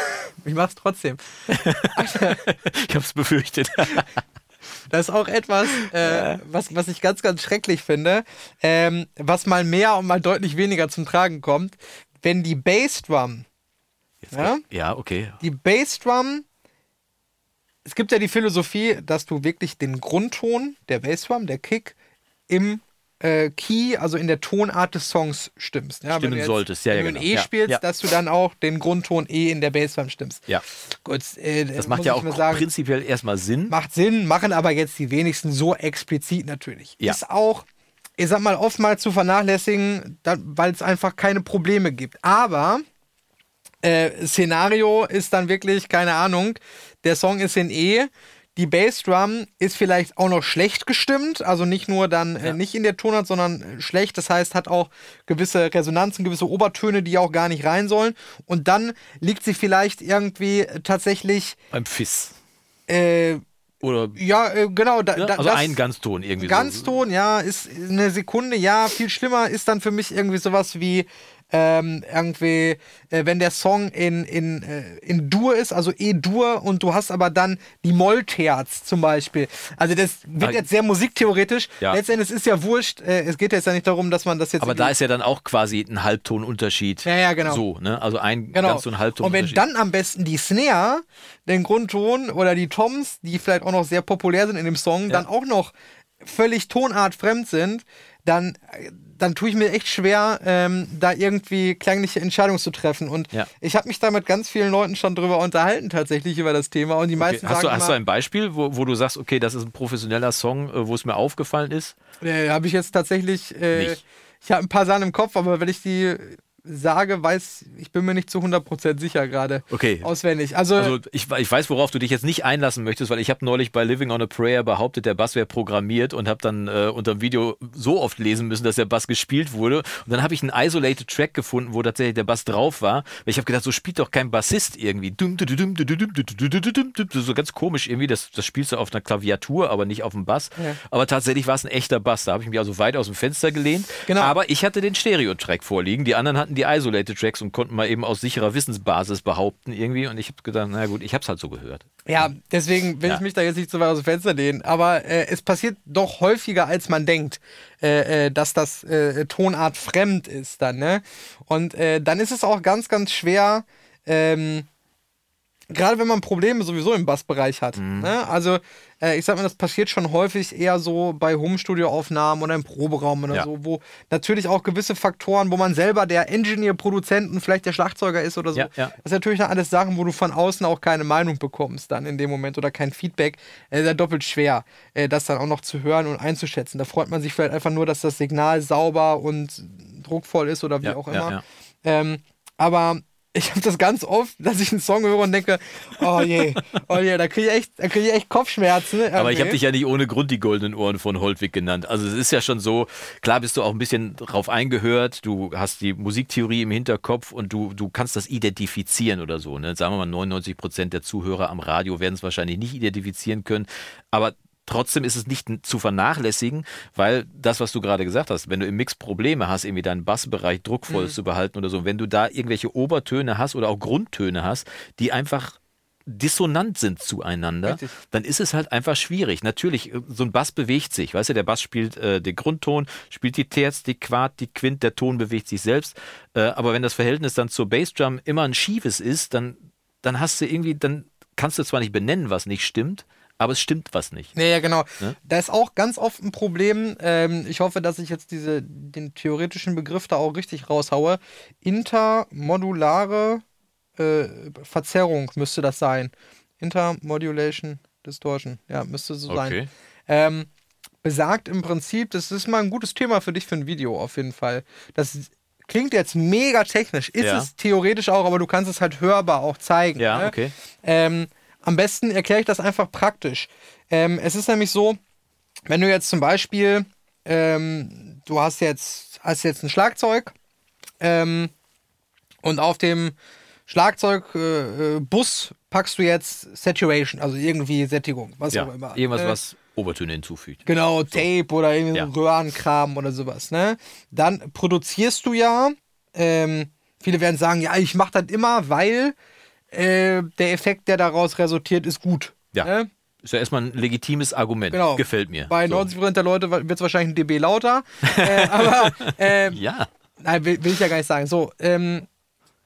C: Ich mach's trotzdem.
A: Ich habe es befürchtet.
C: Das ist auch etwas, äh, was, was ich ganz, ganz schrecklich finde, ähm, was mal mehr und mal deutlich weniger zum Tragen kommt. Wenn die Bassdrum, Ja?
A: ja, okay.
C: die Bassdrum, es gibt ja die Philosophie, dass du wirklich den Grundton der Bassdrum, der Kick, im äh, Key, also in der Tonart des Songs stimmst. Ja, wenn
A: Stimmen
C: du jetzt,
A: solltest, ja,
C: wenn
A: ja,
C: du ein
A: genau.
C: E spielst,
A: ja.
C: dass du dann auch den Grundton E in der Bassdrum stimmst.
A: Ja.
C: Gut, äh,
A: Das macht ja auch
C: sagen,
A: prinzipiell erstmal Sinn.
C: Macht Sinn, machen aber jetzt die wenigsten so explizit natürlich.
A: Ja.
C: Ist auch, ich sag mal, oftmals zu vernachlässigen, weil es einfach keine Probleme gibt. Aber äh, Szenario ist dann wirklich, keine Ahnung, der Song ist in E. Die Bassdrum ist vielleicht auch noch schlecht gestimmt, also nicht nur dann äh, nicht in der Tonart, sondern äh, schlecht. Das heißt, hat auch gewisse Resonanzen, gewisse Obertöne, die auch gar nicht rein sollen. Und dann liegt sie vielleicht irgendwie tatsächlich
A: Beim Fiss.
C: äh,
A: Oder
C: ja, äh, genau. Da,
A: ja, also ein Ganzton irgendwie. so.
C: Ganzton, ja, ist eine Sekunde, ja. Viel schlimmer ist dann für mich irgendwie sowas wie ähm, irgendwie, äh, wenn der Song in, in, äh, in Dur ist, also E-Dur, und du hast aber dann die Mollterz zum Beispiel. Also das wird jetzt sehr musiktheoretisch.
A: Ja.
C: Letztendlich ist ja wurscht. Äh, es geht jetzt ja nicht darum, dass man das jetzt.
A: Aber da ist ja dann auch quasi ein Halbtonunterschied.
C: Ja, ja, genau.
A: So, ne? Also ein
C: Genau.
A: Ganzton,
C: Und
A: Halbtonunterschied.
C: wenn dann am besten die Snare, den Grundton oder die Toms, die vielleicht auch noch sehr populär sind in dem Song, dann auch noch völlig tonartfremd sind, dann, dann tue ich mir echt schwer, ähm, da irgendwie klangliche Entscheidungen zu treffen. Und
A: Ja.
C: ich habe mich da mit ganz vielen Leuten schon drüber unterhalten, tatsächlich über das Thema. Und die
A: Okay.
C: meisten
A: Hast, du,
C: sagen
A: hast du ein Beispiel, wo, wo du sagst, okay, das ist ein professioneller Song, äh, wo es mir aufgefallen ist?
C: äh, habe ich jetzt tatsächlich, äh, ich habe ein paar Sachen im Kopf, aber wenn ich die sage, weiß, ich bin mir nicht zu 100% sicher gerade.
A: Okay.
C: Auswendig. Also,
A: also ich, ich, weiß, worauf du dich jetzt nicht einlassen möchtest, weil ich habe neulich bei Living on a Prayer behauptet, der Bass wäre programmiert und habe dann äh, unter dem Video so oft lesen müssen, dass der Bass gespielt wurde. Und dann habe ich einen isolated Track gefunden, wo tatsächlich der Bass drauf war. Ich habe gedacht, so spielt doch kein Bassist irgendwie. So ganz komisch irgendwie. Das, das spielst du auf einer Klaviatur, aber nicht auf dem Bass.
C: Ja.
A: Aber tatsächlich war es ein echter Bass. Da habe ich mich also weit aus dem Fenster gelehnt.
C: Genau.
A: Aber ich hatte den Stereo-Track vorliegen. Die anderen hatten die isolated Tracks und konnten mal eben aus sicherer Wissensbasis behaupten irgendwie. Und ich habe gedacht, na gut, ich habe es halt so gehört.
C: Ja, deswegen will
A: Ja.
C: ich mich da jetzt nicht so weit aus dem Fenster lehnen. Aber äh, es passiert doch häufiger, als man denkt, äh, äh, dass das äh, Tonart fremd ist dann, ne? Und äh, dann ist es auch ganz, ganz schwer, ähm, gerade wenn man Probleme sowieso im Bassbereich hat. Ne? Also, äh, ich sag mal, das passiert schon häufig eher so bei Home-Studio-Aufnahmen oder im Proberaum oder
A: Ja.
C: so, wo natürlich auch gewisse Faktoren, wo man selber der Engineer, Produzent und vielleicht der Schlagzeuger ist oder so.
A: Ja, ja.
C: Das sind natürlich dann alles Sachen, wo du von außen auch keine Meinung bekommst dann in dem Moment oder kein Feedback. Äh, ist ja doppelt schwer, äh, das dann auch noch zu hören und einzuschätzen. Da freut man sich vielleicht einfach nur, dass das Signal sauber und druckvoll ist oder wie auch immer. Ähm, aber ich habe das ganz oft, dass ich einen Song höre und denke, oh je, oh je, da kriege ich echt, da kriege ich echt Kopfschmerzen.
A: Okay. Aber ich habe dich ja nicht ohne Grund die goldenen Ohren von Holtwig genannt. Also es ist ja schon so, klar bist du auch ein bisschen drauf eingehört, du hast die Musiktheorie im Hinterkopf und du, du kannst das identifizieren oder so. Ne? Sagen wir mal, 99 Prozent der Zuhörer am Radio werden es wahrscheinlich nicht identifizieren können. Aber Trotzdem ist es nicht zu vernachlässigen, weil das, was du gerade gesagt hast, wenn du im Mix Probleme hast, irgendwie deinen Bassbereich druckvoll mhm. zu behalten oder so, wenn du da irgendwelche Obertöne hast oder auch Grundtöne hast, die einfach dissonant sind zueinander, Richtig. dann ist es halt einfach schwierig. Natürlich, äh, so ein Bass bewegt sich, weißt du, der Bass spielt äh, den Grundton, spielt die Terz, die Quart, die Quint, der Ton bewegt sich selbst. Äh, aber wenn das Verhältnis dann zur Bassdrum immer ein schiefes ist, dann, dann hast du irgendwie, dann kannst du zwar nicht benennen, was nicht stimmt, aber es stimmt was nicht.
C: Ja, ja genau. Ne? Da ist auch ganz oft ein Problem. Ähm, ich hoffe, dass ich jetzt diese, den theoretischen Begriff da auch richtig raushaue. Intermodulare äh, Verzerrung müsste das sein. Intermodulation Distortion. Ja, müsste so okay. sein. Ähm, besagt im Prinzip, das ist mal ein gutes Thema für dich für ein Video auf jeden Fall. Das klingt jetzt mega technisch, ist ja. es theoretisch auch, aber du kannst es halt hörbar auch zeigen.
A: Ja,
C: ne?
A: okay.
C: Ähm, am besten erkläre ich das einfach praktisch. Ähm, es ist nämlich so, wenn du jetzt zum Beispiel, ähm, du hast jetzt, hast jetzt ein Schlagzeug ähm, und auf dem Schlagzeugbus äh, packst du jetzt Saturation, also irgendwie Sättigung, was ja, auch immer.
A: Irgendwas, äh, was Obertöne hinzufügt.
C: Genau, so. Tape oder irgendwie ja. Röhrenkram oder sowas. Ne? Dann produzierst du ja, ähm, viele werden sagen, ja, ich mache das immer, weil äh, der Effekt, der daraus resultiert, ist gut.
A: Ja. Ne? Ist ja erstmal ein legitimes Argument. Genau. Gefällt mir.
C: Bei so. 90% der Leute wird es wahrscheinlich ein dB lauter. äh, aber äh,
A: ja.
C: Nein, will, will, ich ja gar nicht sagen. So, ähm,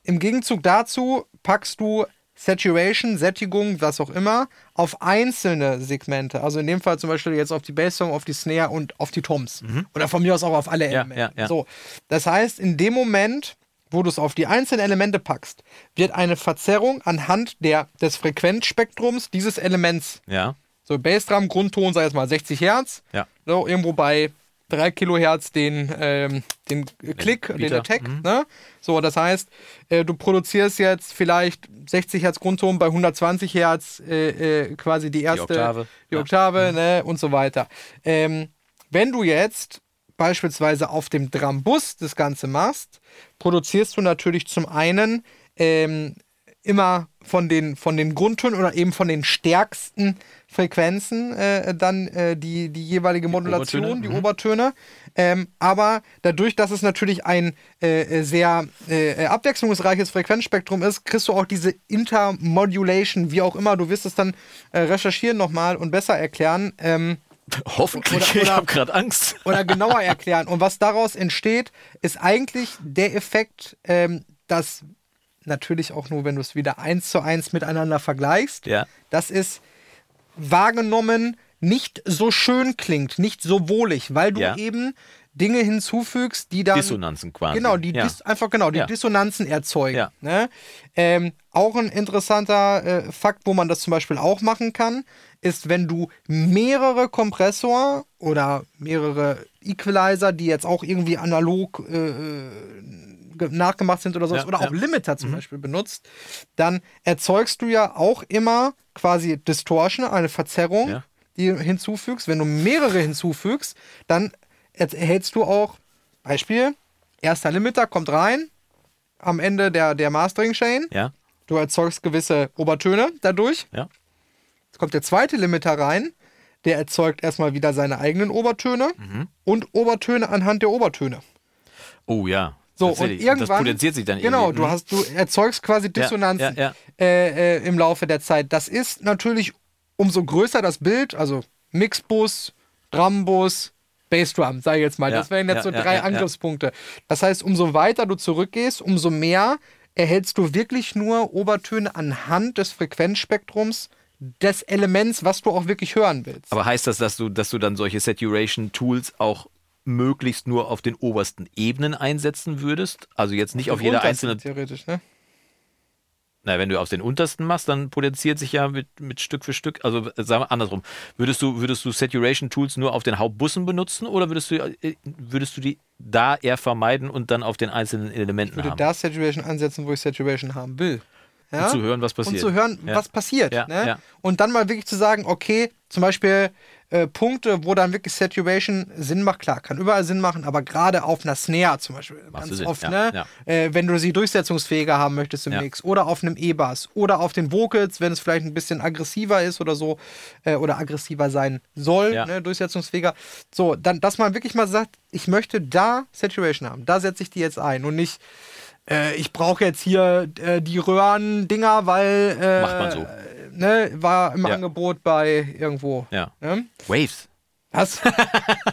C: im Gegenzug dazu packst du Saturation, Sättigung, was auch immer, auf einzelne Segmente. Also in dem Fall zum Beispiel jetzt auf die Bassdrum, auf die Snare und auf die Toms. Mhm. Oder von mir aus auch auf alle Elemente. Ja, ja, ja. So, das heißt, in dem Moment wo du es auf die einzelnen Elemente packst, wird eine Verzerrung anhand der, des Frequenzspektrums dieses Elements.
A: Ja.
C: So, Bassdrum, Grundton, sei jetzt mal 60 Hertz.
A: Ja.
C: So, irgendwo bei 3 Kilohertz den, ähm, den Klick, den, den Attack. Mhm. Ne? So, das heißt, äh, du produzierst jetzt vielleicht 60 Hertz Grundton bei 120 Hertz äh, äh, quasi die erste
A: die Oktave,
C: die Oktave ja. ne? und so weiter. Ähm, wenn du jetzt beispielsweise auf dem Drambus das Ganze machst, produzierst du natürlich zum einen ähm, immer von den, von den Grundtönen oder eben von den stärksten Frequenzen äh, dann äh, die, die jeweilige Modulation, die Obertöne. Die mhm. Obertöne. Ähm, aber dadurch, dass es natürlich ein äh, äh sehr äh, abwechslungsreiches Frequenzspektrum ist, kriegst du auch diese Intermodulation, wie auch immer. Du wirst es dann äh, recherchieren nochmal und besser erklären. Ähm,
A: Hoffentlich, oder, oder, ich habe gerade Angst.
C: Oder genauer erklären. Und was daraus entsteht, ist eigentlich der Effekt, ähm, dass natürlich auch nur, wenn du es wieder eins zu eins miteinander vergleichst,
A: ja.
C: das ist wahrgenommen nicht so schön klingt, nicht so wohlig, weil du ja. eben Dinge hinzufügst, die dann.
A: Dissonanzen quasi.
C: Genau, die ja. Dis, einfach genau, die ja. Dissonanzen erzeugen. Ja. Ne? Ähm, auch ein interessanter äh, Fakt, wo man das zum Beispiel auch machen kann, ist, wenn du mehrere Kompressor oder mehrere Equalizer, die jetzt auch irgendwie analog äh, äh nachgemacht sind oder sowas, oder auch Limiter zum mhm. Beispiel benutzt, dann erzeugst du ja auch immer quasi Distortion, eine Verzerrung, die hinzufügst. Wenn du mehrere hinzufügst, dann erhältst du auch, Beispiel, erster Limiter kommt rein, am Ende der, der Mastering-Chain.
A: Ja.
C: Du erzeugst gewisse Obertöne dadurch.
A: Ja.
C: Kommt der zweite Limiter rein, der erzeugt erstmal wieder seine eigenen Obertöne mhm. und Obertöne anhand der Obertöne.
A: Oh ja.
C: So, und irgendwann. Das
A: potenziert sich dann
C: Genau, du, hast, du erzeugst quasi Dissonanzen ja, ja, ja. Äh, äh, im Laufe der Zeit. Das ist natürlich umso größer das Bild, also Mixbus, Drambus, Bassdrum, sage ich jetzt mal. Das wären jetzt so drei Angriffspunkte. Das heißt, umso weiter du zurückgehst, umso mehr erhältst du wirklich nur Obertöne anhand des Frequenzspektrums des Elements, was du auch wirklich hören willst.
A: Aber heißt das, dass du, dass du dann solche Saturation-Tools auch möglichst nur auf den obersten Ebenen einsetzen würdest? Also jetzt nicht auf jeder einzelnen.
C: Theoretisch, ne?
A: Na, wenn du auf den untersten machst, dann potenziert sich ja mit, mit Stück für Stück, also äh, sagen wir andersrum, würdest du, würdest du Saturation Tools nur auf den Hauptbussen benutzen oder würdest du, äh, würdest du die da eher vermeiden und dann auf den einzelnen Elementen
C: Ich würde
A: haben?
C: da Saturation ansetzen, wo ich Saturation haben will. Ja?
A: Um zu hören, was passiert.
C: Und zu hören,
A: Ja.
C: was passiert.
A: Ja,
C: ne? Und dann mal wirklich zu sagen, okay, zum Beispiel äh, Punkte, wo dann wirklich Saturation Sinn macht, klar, kann überall Sinn machen, aber gerade auf einer Snare zum Beispiel,
A: Macht
C: ganz oft, ne? Äh, wenn du sie durchsetzungsfähiger haben möchtest im. Mix oder auf einem E-Bass oder auf den Vocals, wenn es vielleicht ein bisschen aggressiver ist oder so äh, oder aggressiver sein soll, ne? durchsetzungsfähiger. So, dann, dass man wirklich mal sagt, ich möchte da Saturation haben, da setze ich die jetzt ein und nicht äh, ich brauche jetzt hier äh, die Röhrendinger, weil äh,
A: Macht man so.
C: ne, war im
A: Ja.
C: Angebot bei irgendwo.
A: Ja.
C: Ne?
A: Waves.
C: Was?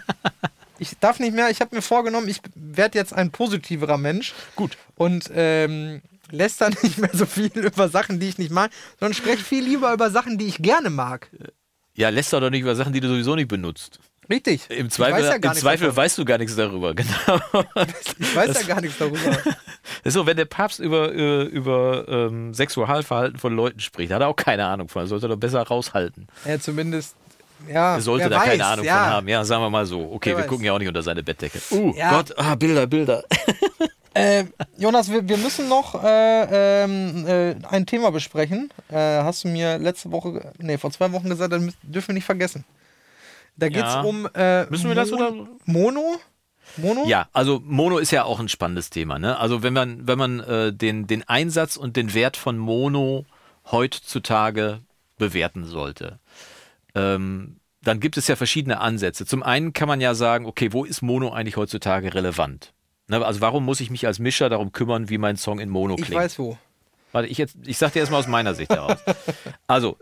C: ich darf nicht mehr, ich habe mir vorgenommen, ich werde jetzt ein positiverer Mensch.
A: Gut.
C: Und ähm, lässt dann nicht mehr so viel über Sachen, die ich nicht mag, sondern spreche viel lieber über Sachen, die ich gerne mag.
A: Ja, lässt doch nicht über Sachen, die du sowieso nicht benutzt.
C: Richtig.
A: Im Zweifel,
C: weiß ja
A: im Zweifel weißt du gar nichts darüber, genau.
C: Ich weiß ja gar nichts darüber.
A: Das ist so, wenn der Papst über, äh, über ähm, Sexualverhalten von Leuten spricht, hat er auch keine Ahnung von. Sollte er doch besser raushalten.
C: ja, zumindest. Ja,
A: Er sollte da
C: weiß,
A: keine Ahnung
C: ja.
A: von haben. Ja, sagen wir mal so. Okay,
C: Wer
A: wir
C: weiß.
A: gucken ja auch nicht unter seine Bettdecke. Uh,
C: Ja.
A: Gott, ah, Bilder, Bilder.
C: Äh, Jonas, wir, wir müssen noch äh, ähm, äh, ein Thema besprechen. Äh, hast du mir letzte Woche, nee, vor zwei Wochen gesagt, das dürfen wir nicht vergessen. Da geht es
A: Ja.
C: um äh,
A: Müssen wir das oder-
C: Mono? Mono?
A: Ja, also Mono ist ja auch ein spannendes Thema. Ne? Also wenn man, wenn man äh, den, den Einsatz und den Wert von Mono heutzutage bewerten sollte, ähm, dann gibt es ja verschiedene Ansätze. Zum einen kann man ja sagen, okay, wo ist Mono eigentlich heutzutage relevant? Ne, also warum muss ich mich als Mischer darum kümmern, wie mein Song in Mono
C: Ich
A: klingt?
C: weiß wo.
A: Warte, ich, jetzt, ich sag dir erstmal aus meiner Sicht heraus. Also,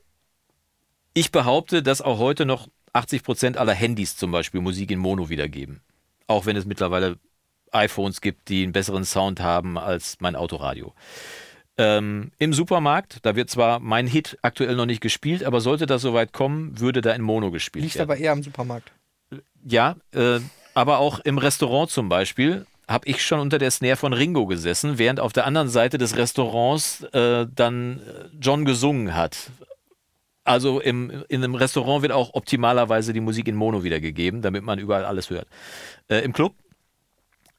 A: ich behaupte, dass auch heute noch 80% aller Handys zum Beispiel Musik in Mono wiedergeben. Auch wenn es mittlerweile iPhones gibt, die einen besseren Sound haben als mein Autoradio. Ähm, Im Supermarkt, da wird zwar mein Hit aktuell noch nicht gespielt, aber sollte das soweit kommen, würde da in Mono gespielt
C: Liegt
A: werden.
C: aber eher am Supermarkt.
A: Ja, äh, aber auch im Restaurant zum Beispiel habe ich schon unter der Snare von Ringo gesessen, während auf der anderen Seite des Restaurants äh, dann äh, John gesungen hat. Also im, in einem Restaurant wird auch optimalerweise die Musik in Mono wiedergegeben, damit man überall alles hört. Äh, Im Club,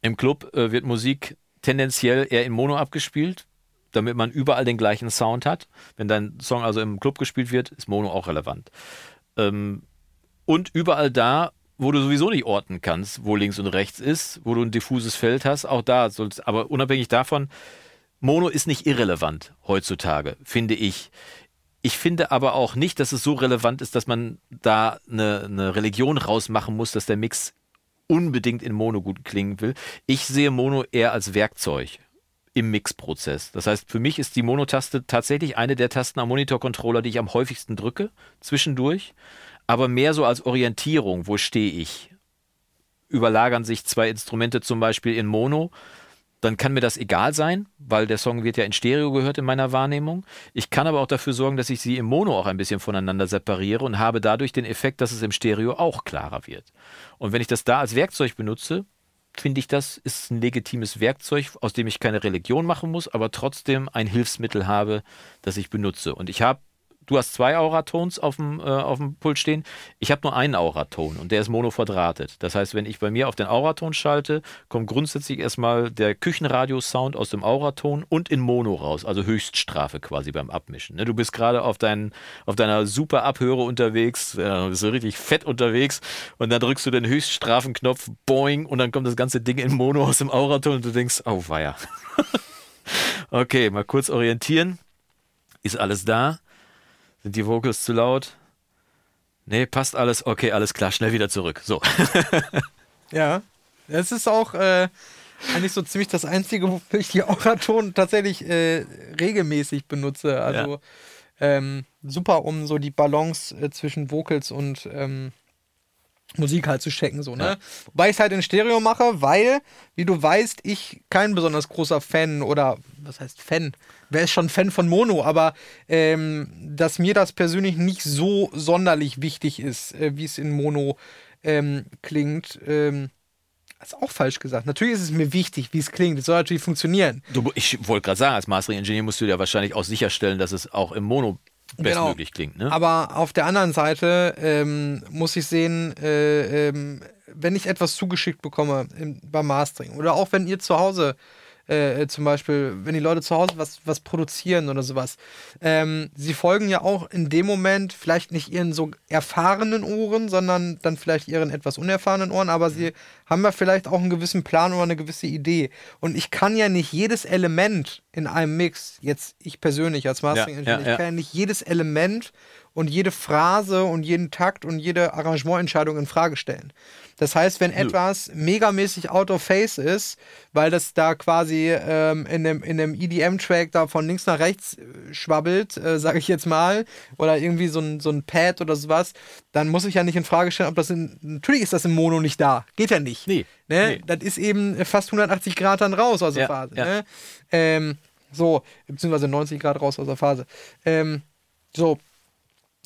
A: im Club äh, wird Musik tendenziell eher in Mono abgespielt, damit man überall den gleichen Sound hat. Wenn dein Song also im Club gespielt wird, ist Mono auch relevant. Ähm, und überall da, wo du sowieso nicht orten kannst, wo links und rechts ist, wo du ein diffuses Feld hast, auch da sollst, aber unabhängig davon, Mono ist nicht irrelevant heutzutage, finde ich. Ich finde aber auch nicht, dass es so relevant ist, dass man da eine, eine Religion rausmachen muss, dass der Mix unbedingt in Mono gut klingen will. Ich sehe Mono eher als Werkzeug im Mixprozess. Das heißt, für mich ist die Mono-Taste tatsächlich eine der Tasten am Monitor-Controller, die ich am häufigsten drücke, zwischendurch, aber mehr so als Orientierung, wo stehe ich. Überlagern sich zwei Instrumente zum Beispiel in Mono, dann kann mir das egal sein, weil der Song wird ja in Stereo gehört in meiner Wahrnehmung. Ich kann aber auch dafür sorgen, dass ich sie im Mono auch ein bisschen voneinander separiere und habe dadurch den Effekt, dass es im Stereo auch klarer wird. Und wenn ich das da als Werkzeug benutze, finde ich, das ist ein legitimes Werkzeug, aus dem ich keine Religion machen muss, aber trotzdem ein Hilfsmittel habe, das ich benutze. Und ich habe, du hast zwei Auratons auf dem, äh, auf dem Pult stehen, ich habe nur einen Auraton und der ist monoverdrahtet. Das heißt, wenn ich bei mir auf den Auraton schalte, kommt grundsätzlich erstmal der Küchenradio-Sound aus dem Auraton und in Mono raus, also Höchststrafe quasi beim Abmischen. Ne? Du bist gerade auf, dein, auf deiner super Abhöre unterwegs, äh, bist so richtig fett unterwegs und dann drückst du den Höchststrafenknopf, boing, und dann kommt das ganze Ding in Mono aus dem Auraton und du denkst, oh weia. okay, mal kurz orientieren. Ist alles da? Sind die Vocals zu laut? Nee, passt alles. Okay, alles klar, schnell wieder zurück. So.
C: Ja. Das ist auch äh, eigentlich so ziemlich das Einzige, wofür ich die Auraton tatsächlich äh, regelmäßig benutze. Also ähm, super, um so die Balance äh, zwischen Vocals und ähm, Musik halt zu checken, so, ne?
A: Ja.
C: Wobei ich es halt in Stereo mache, weil, wie du weißt, ich kein besonders großer Fan oder was heißt Fan? Wer ist schon Fan von Mono, aber ähm, dass mir das persönlich nicht so sonderlich wichtig ist, äh, wie es in Mono ähm, klingt. Ähm, Das ist auch falsch gesagt. Natürlich ist es mir wichtig, wie es klingt. Es soll natürlich funktionieren.
A: Du, ich wollte gerade sagen, als Mastering-Ingenieur musst du ja wahrscheinlich auch sicherstellen, dass es auch im Mono bestmöglich genau. klingt. Ne?
C: Aber auf der anderen Seite ähm, muss ich sehen, äh, ähm, wenn ich etwas zugeschickt bekomme im, beim Mastering oder auch wenn ihr zu Hause äh, äh, zum Beispiel, wenn die Leute zu Hause was, was produzieren oder sowas, ähm, sie folgen ja auch in dem Moment vielleicht nicht ihren so erfahrenen Ohren, sondern dann vielleicht ihren etwas unerfahrenen Ohren, aber sie haben ja vielleicht auch einen gewissen Plan oder eine gewisse Idee. Und ich kann ja nicht jedes Element in einem Mix, jetzt ich persönlich als Mastering-Ingenieur, ja, ja, ja. ich kann ja nicht jedes Element und jede Phrase und jeden Takt und jede Arrangemententscheidung in Frage stellen. Das heißt, wenn etwas megamäßig out of face ist, weil das da quasi ähm, in dem, in dem EDM-Track da von links nach rechts äh, schwabbelt, äh, sage ich jetzt mal, oder irgendwie so ein, so ein Pad oder sowas, dann muss ich ja nicht in Frage stellen, ob das in. Natürlich ist das im Mono nicht da. Geht ja nicht. Nee. Ne? nee. Das ist eben fast 180 Grad dann raus aus der ja, Phase. Ja. Ne? Ähm, so, beziehungsweise 90 Grad raus aus der Phase. Ähm, so,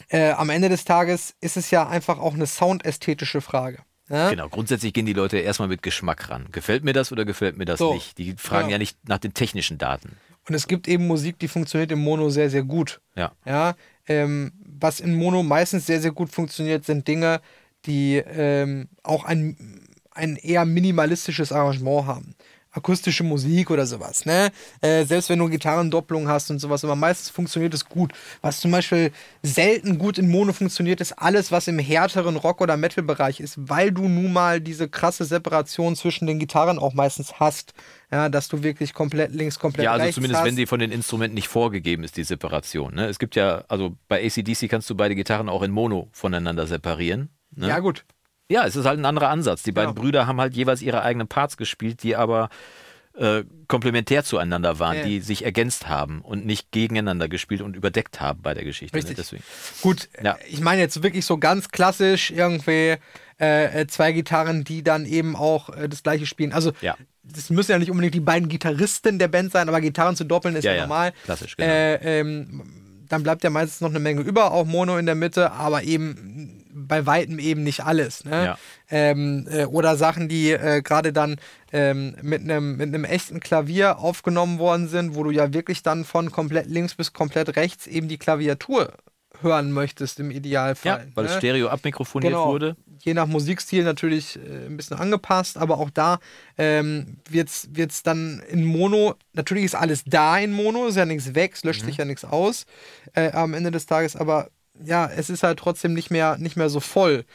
C: äh, am Ende des Tages ist es ja einfach auch eine soundästhetische Frage. Ja?
A: Genau, grundsätzlich gehen die Leute erstmal mit Geschmack ran. Gefällt mir das oder gefällt mir das so, nicht? Die fragen genau. ja nicht nach den technischen Daten.
C: Und es gibt eben Musik, die funktioniert im Mono sehr, sehr gut.
A: Ja.
C: ja ähm, was in Mono meistens sehr, sehr gut funktioniert, sind Dinge, die ähm, auch ein, ein eher minimalistisches Arrangement haben akustische Musik oder sowas, ne? Äh, selbst wenn du Gitarrendopplung hast und sowas, aber meistens funktioniert es gut. Was zum Beispiel selten gut in Mono funktioniert, ist alles, was im härteren Rock- oder Metal-Bereich ist, weil du nun mal diese krasse Separation zwischen den Gitarren auch meistens hast. Ja, dass du wirklich komplett links, komplett rechts Ja, also
A: zumindest
C: hast.
A: wenn sie von den Instrumenten nicht vorgegeben ist, die Separation. Ne? Es gibt ja, also bei ACDC kannst du beide Gitarren auch in Mono voneinander separieren. Ne?
C: Ja, gut.
A: Ja, es ist halt ein anderer Ansatz. Die beiden ja. Brüder haben halt jeweils ihre eigenen Parts gespielt, die aber äh, komplementär zueinander waren, ja. die sich ergänzt haben und nicht gegeneinander gespielt und überdeckt haben bei der Geschichte.
C: Ne? Richtig. Ne? Deswegen. Gut, ja. ich meine jetzt wirklich so ganz klassisch irgendwie äh, äh, zwei Gitarren, die dann eben auch äh, das gleiche spielen. Also
A: ja.
C: das müssen ja nicht unbedingt die beiden Gitarristen der Band sein, aber Gitarren zu doppeln ist ja, normal.
A: Klassisch, genau.
C: Äh, ähm, dann bleibt ja meistens noch eine Menge über, auch Mono in der Mitte, aber eben bei weitem eben nicht alles. Ne?
A: Ja.
C: Ähm, äh, oder Sachen, die äh, gerade dann ähm, mit einem mit echten Klavier aufgenommen worden sind, wo du ja wirklich dann von komplett links bis komplett rechts eben die Klaviatur hören möchtest im Idealfall.
A: Ja, weil ne? es Stereo abmikrofoniert genau. wurde.
C: Je nach Musikstil natürlich äh, ein bisschen angepasst, aber auch da ähm, wird es dann in Mono, natürlich ist alles da in Mono, ist ja nichts weg, es löscht mhm. sich ja nichts aus äh, am Ende des Tages, aber ja, es ist halt trotzdem nicht mehr, nicht mehr so voll.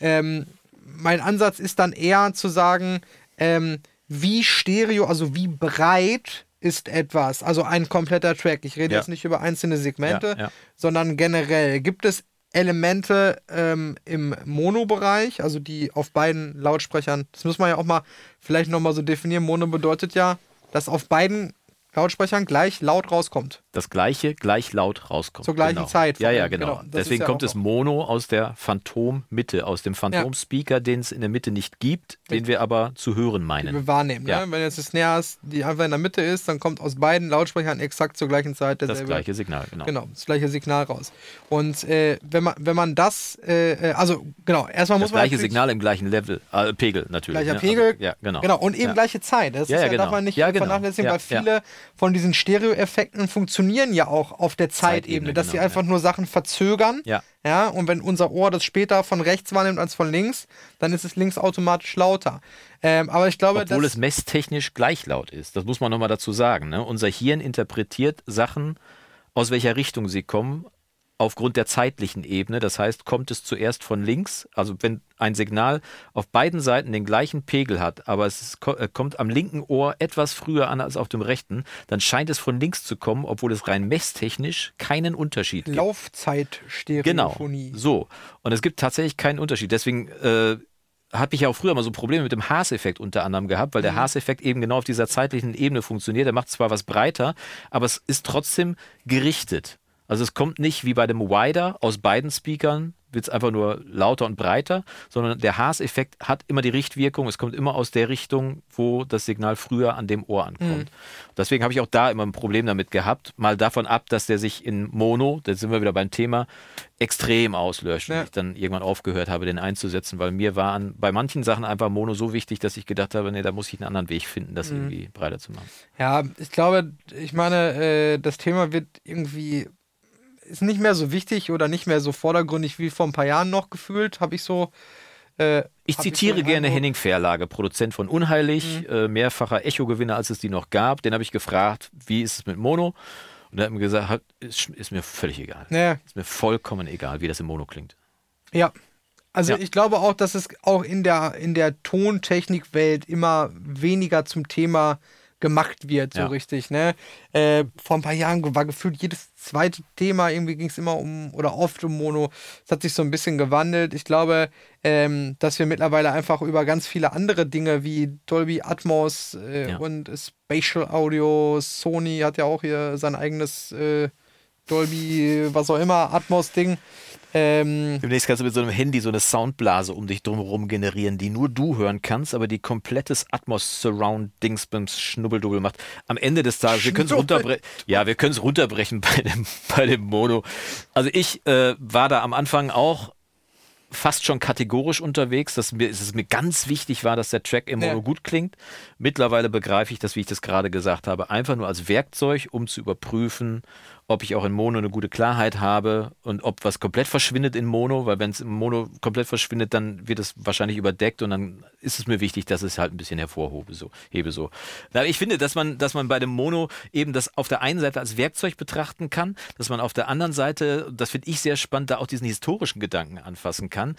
C: Ähm, mein Ansatz ist dann eher zu sagen, ähm, wie stereo, also wie breit ist etwas, also ein kompletter Track. Ich rede ja. jetzt nicht über einzelne Segmente, ja, ja. sondern generell. Gibt es Elemente ähm, im Mono-Bereich, also die auf beiden Lautsprechern, das muss man ja auch mal vielleicht nochmal so definieren. Mono bedeutet ja, dass auf beiden Lautsprechern gleich laut rauskommt.
A: Das gleiche gleich laut rauskommt.
C: Zur gleichen
A: genau.
C: Zeit.
A: Ja, ja, genau. genau. Deswegen ja kommt es Mono aus der Phantom-Mitte, aus dem Phantom-Speaker, ja. den es in der Mitte nicht gibt, Richtig. den wir aber zu hören meinen. Den
C: wir wahrnehmen. Ja. Ne? Wenn jetzt das Snare ist, die einfach in der Mitte ist, dann kommt aus beiden Lautsprechern exakt zur gleichen Zeit
A: derselbe, das gleiche Signal, genau.
C: Genau, das gleiche Signal raus. Und äh, wenn, man, wenn man das, äh, äh also genau, erstmal
A: muss
C: man.
A: Das gleiche Signal im gleichen Level, äh, Pegel natürlich.
C: Gleicher ne? Pegel,
A: also, ja, genau.
C: genau. Und eben gleiche Zeit. Das
A: ja, ja,
C: genau. darf man nicht genau. vernachlässigen, weil viele von diesen Stereo-Effekten funktionieren ja auch auf der Zeitebene, Zeitebene dass genau, sie einfach ja. nur Sachen verzögern.
A: Ja.
C: ja. Und wenn unser Ohr das später von rechts wahrnimmt als von links, dann ist es links automatisch lauter. Ähm, aber ich glaube,
A: Obwohl es messtechnisch gleich laut ist. Das muss man nochmal dazu sagen. Ne? Unser Hirn interpretiert Sachen, aus welcher Richtung sie kommen, aufgrund der zeitlichen Ebene. Das heißt, kommt es zuerst von links, also wenn ein Signal auf beiden Seiten den gleichen Pegel hat, aber es ist, äh, kommt am linken Ohr etwas früher an als auf dem rechten, dann scheint es von links zu kommen, obwohl es rein messtechnisch keinen Unterschied gibt.
C: Laufzeitstereophonie.
A: Genau, so. Und es gibt tatsächlich keinen Unterschied. Deswegen äh, habe ich ja auch früher mal so Probleme mit dem Haas-Effekt unter anderem gehabt, weil der mhm. Haas-Effekt eben genau auf dieser zeitlichen Ebene funktioniert. Der macht zwar was breiter, aber es ist trotzdem gerichtet. Also es kommt nicht wie bei dem Wider aus beiden Speakern wird es einfach nur lauter und breiter, sondern der Haas-Effekt hat immer die Richtwirkung. Es kommt immer aus der Richtung, wo das Signal früher an dem Ohr ankommt. Mhm. Deswegen habe ich auch da immer ein Problem damit gehabt. Mal davon ab, dass der sich in Mono, da sind wir wieder beim Thema, extrem auslöscht. Ja. Und ich dann irgendwann aufgehört habe, den einzusetzen, weil mir war an, bei manchen Sachen einfach Mono so wichtig, dass ich gedacht habe, nee, da muss ich einen anderen Weg finden, das mhm. irgendwie breiter zu machen.
C: Ja, ich glaube, ich meine, äh, das Thema wird irgendwie ist nicht mehr so wichtig oder nicht mehr so vordergründig wie vor ein paar Jahren noch gefühlt, habe ich so.
A: Äh, ich zitiere ich so gerne Henning Verlage, Produzent von Unheilig, mhm. äh, mehrfacher Echo-Gewinner, als es die noch gab. Den habe ich gefragt, wie ist es mit Mono? Und er hat mir gesagt, ist, ist mir völlig egal. Ja. Ist mir vollkommen egal, wie das im Mono klingt.
C: Ja. Also ja. ich glaube auch, dass es auch in der, in der Tontechnikwelt immer weniger zum Thema gemacht wird, so ja. richtig. Ne? Äh, vor ein paar Jahren war gefühlt jedes zweite Thema, irgendwie ging es immer um oder oft um Mono. Es hat sich so ein bisschen gewandelt. Ich glaube, ähm, dass wir mittlerweile einfach über ganz viele andere Dinge wie Dolby Atmos äh, ja. und Spatial Audio, Sony hat ja auch hier sein eigenes äh, Dolby, was auch immer, Atmos-Ding.
A: Ähm, Demnächst kannst du mit so einem Handy so eine Soundblase um dich drumherum generieren, die nur du hören kannst, aber die komplettes Atmos-Surround-Dingsbums Schnubbeldubbel macht. Am Ende des Tages, wir können es runterbrechen. Ja, wir können es runterbrechen bei dem, bei dem Mono. Also ich äh, war da am Anfang auch fast schon kategorisch unterwegs, dass mir, dass es mir ganz wichtig war, dass der Track im Mono ja. gut klingt. Mittlerweile begreife ich das, wie ich das gerade gesagt habe, einfach nur als Werkzeug, um zu überprüfen, ob ich auch in Mono eine gute Klarheit habe und ob was komplett verschwindet in Mono, weil wenn es im Mono komplett verschwindet, dann wird es wahrscheinlich überdeckt und dann ist es mir wichtig, dass es halt ein bisschen hervorhebe so. Hebe so. Aber ich finde, dass man, dass man bei dem Mono eben das auf der einen Seite als Werkzeug betrachten kann, dass man auf der anderen Seite, das finde ich sehr spannend, da auch diesen historischen Gedanken anfassen kann.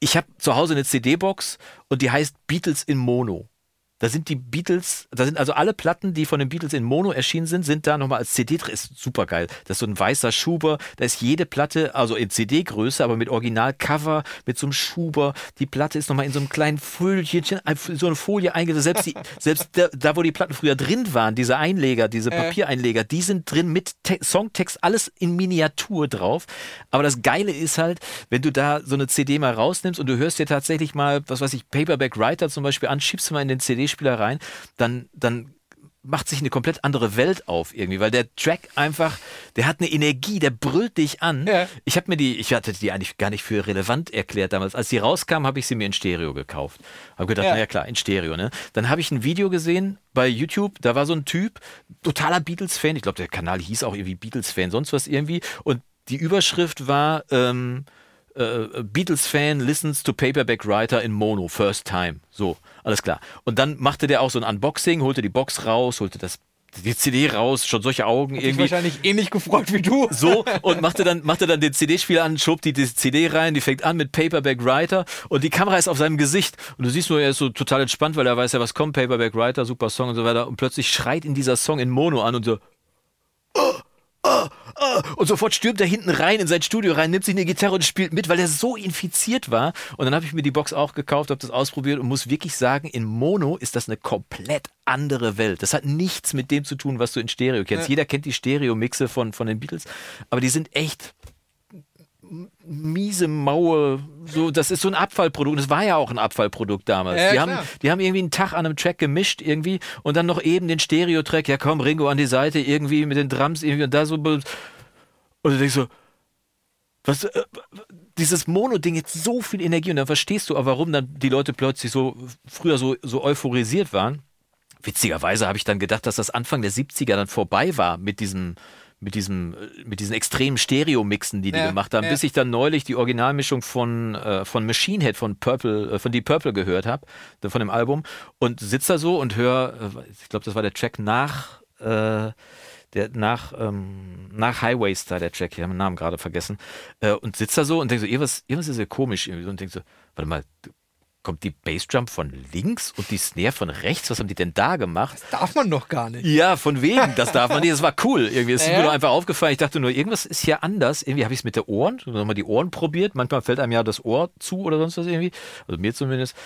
A: Ich habe zu Hause eine CD-Box und die heißt Beatles in Mono. Da sind die Beatles, da sind also alle Platten, die von den Beatles in Mono erschienen sind, sind da nochmal als CD drin. Ist super geil. Das ist so ein weißer Schuber. Da ist jede Platte, also in CD-Größe, aber mit Originalcover, mit so einem Schuber. Die Platte ist nochmal in so einem kleinen Fölchen, so eine Folie eingesetzt. Selbst, die, selbst da, da, wo die Platten früher drin waren, diese Einleger, diese äh. Papiereinleger, die sind drin mit Te Songtext, alles in Miniatur drauf. Aber das Geile ist halt, wenn du da so eine CD mal rausnimmst und du hörst dir tatsächlich mal, was weiß ich, Paperback Writer zum Beispiel an, schiebst du mal in den CD CD-Spieler rein, dann, dann macht sich eine komplett andere Welt auf irgendwie, weil der Track einfach, der hat eine Energie, der brüllt dich an. Ja. Ich habe mir die, ich hatte die eigentlich gar nicht für relevant erklärt damals. Als die rauskam, habe ich sie mir in Stereo gekauft. Habe gedacht, ja. naja klar, in Stereo, ne? Dann habe ich ein Video gesehen bei YouTube, da war so ein Typ, totaler Beatles-Fan, ich glaube, der Kanal hieß auch irgendwie Beatles-Fan, sonst was irgendwie. Und die Überschrift war, ähm, äh, Beatles-Fan listens to Paperback Writer in Mono, first time. So, alles klar. Und dann machte der auch so ein Unboxing, holte die Box raus, holte das die CD raus, schon solche Augen Hat irgendwie.
C: wahrscheinlich ähnlich gefreut wie du.
A: So, und machte dann, machte dann den CD-Spieler an, schob die, die CD rein, die fängt an mit Paperback Writer und die Kamera ist auf seinem Gesicht. Und du siehst nur, er ist so total entspannt, weil er weiß ja, was kommt, Paperback Writer, super Song und so weiter. Und plötzlich schreit ihn dieser Song in Mono an und so. Oh, und sofort stürmt er hinten rein in sein Studio rein, nimmt sich eine Gitarre und spielt mit, weil er so infiziert war. Und dann habe ich mir die Box auch gekauft, habe das ausprobiert und muss wirklich sagen, in Mono ist das eine komplett andere Welt. Das hat nichts mit dem zu tun, was du in Stereo kennst. Ja. Jeder kennt die Stereo-Mixe von, von den Beatles, aber die sind echt miese Maue, so, das ist so ein Abfallprodukt. Das war ja auch ein Abfallprodukt damals. Ja, die, haben, die haben irgendwie einen Tag an einem Track gemischt irgendwie und dann noch eben den Stereo-Track, ja komm, Ringo an die Seite, irgendwie mit den Drums irgendwie und da so. Und du denkst so, was, äh, dieses Mono-Ding jetzt so viel Energie und dann verstehst du auch, warum dann die Leute plötzlich so früher so, so euphorisiert waren. Witzigerweise habe ich dann gedacht, dass das Anfang der 70er dann vorbei war mit diesem mit diesem, mit diesen extremen Stereo-Mixen, die die ja, gemacht haben, ja. bis ich dann neulich die Originalmischung von, äh, von Machine Head von Purple, äh, von Deep Purple gehört habe, von dem Album, und sitze da so und höre, äh, ich glaube, das war der Track nach, äh, der nach, ähm, nach Highway Star, der Track, ich habe den Namen gerade vergessen, äh, und sitze da so und denke so, irgendwas, irgendwas ist ja komisch irgendwie und denke so, warte mal, kommt die Bassdrum von links und die Snare von rechts. Was haben die denn da gemacht?
C: Das darf man doch gar nicht.
A: Ja, von wegen, das darf man nicht. Das war cool. Irgendwie ist äh? mir einfach aufgefallen. Ich dachte nur, irgendwas ist hier anders. Irgendwie habe ich es mit den Ohren, nochmal die Ohren probiert. Manchmal fällt einem ja das Ohr zu oder sonst was irgendwie. Also mir zumindest.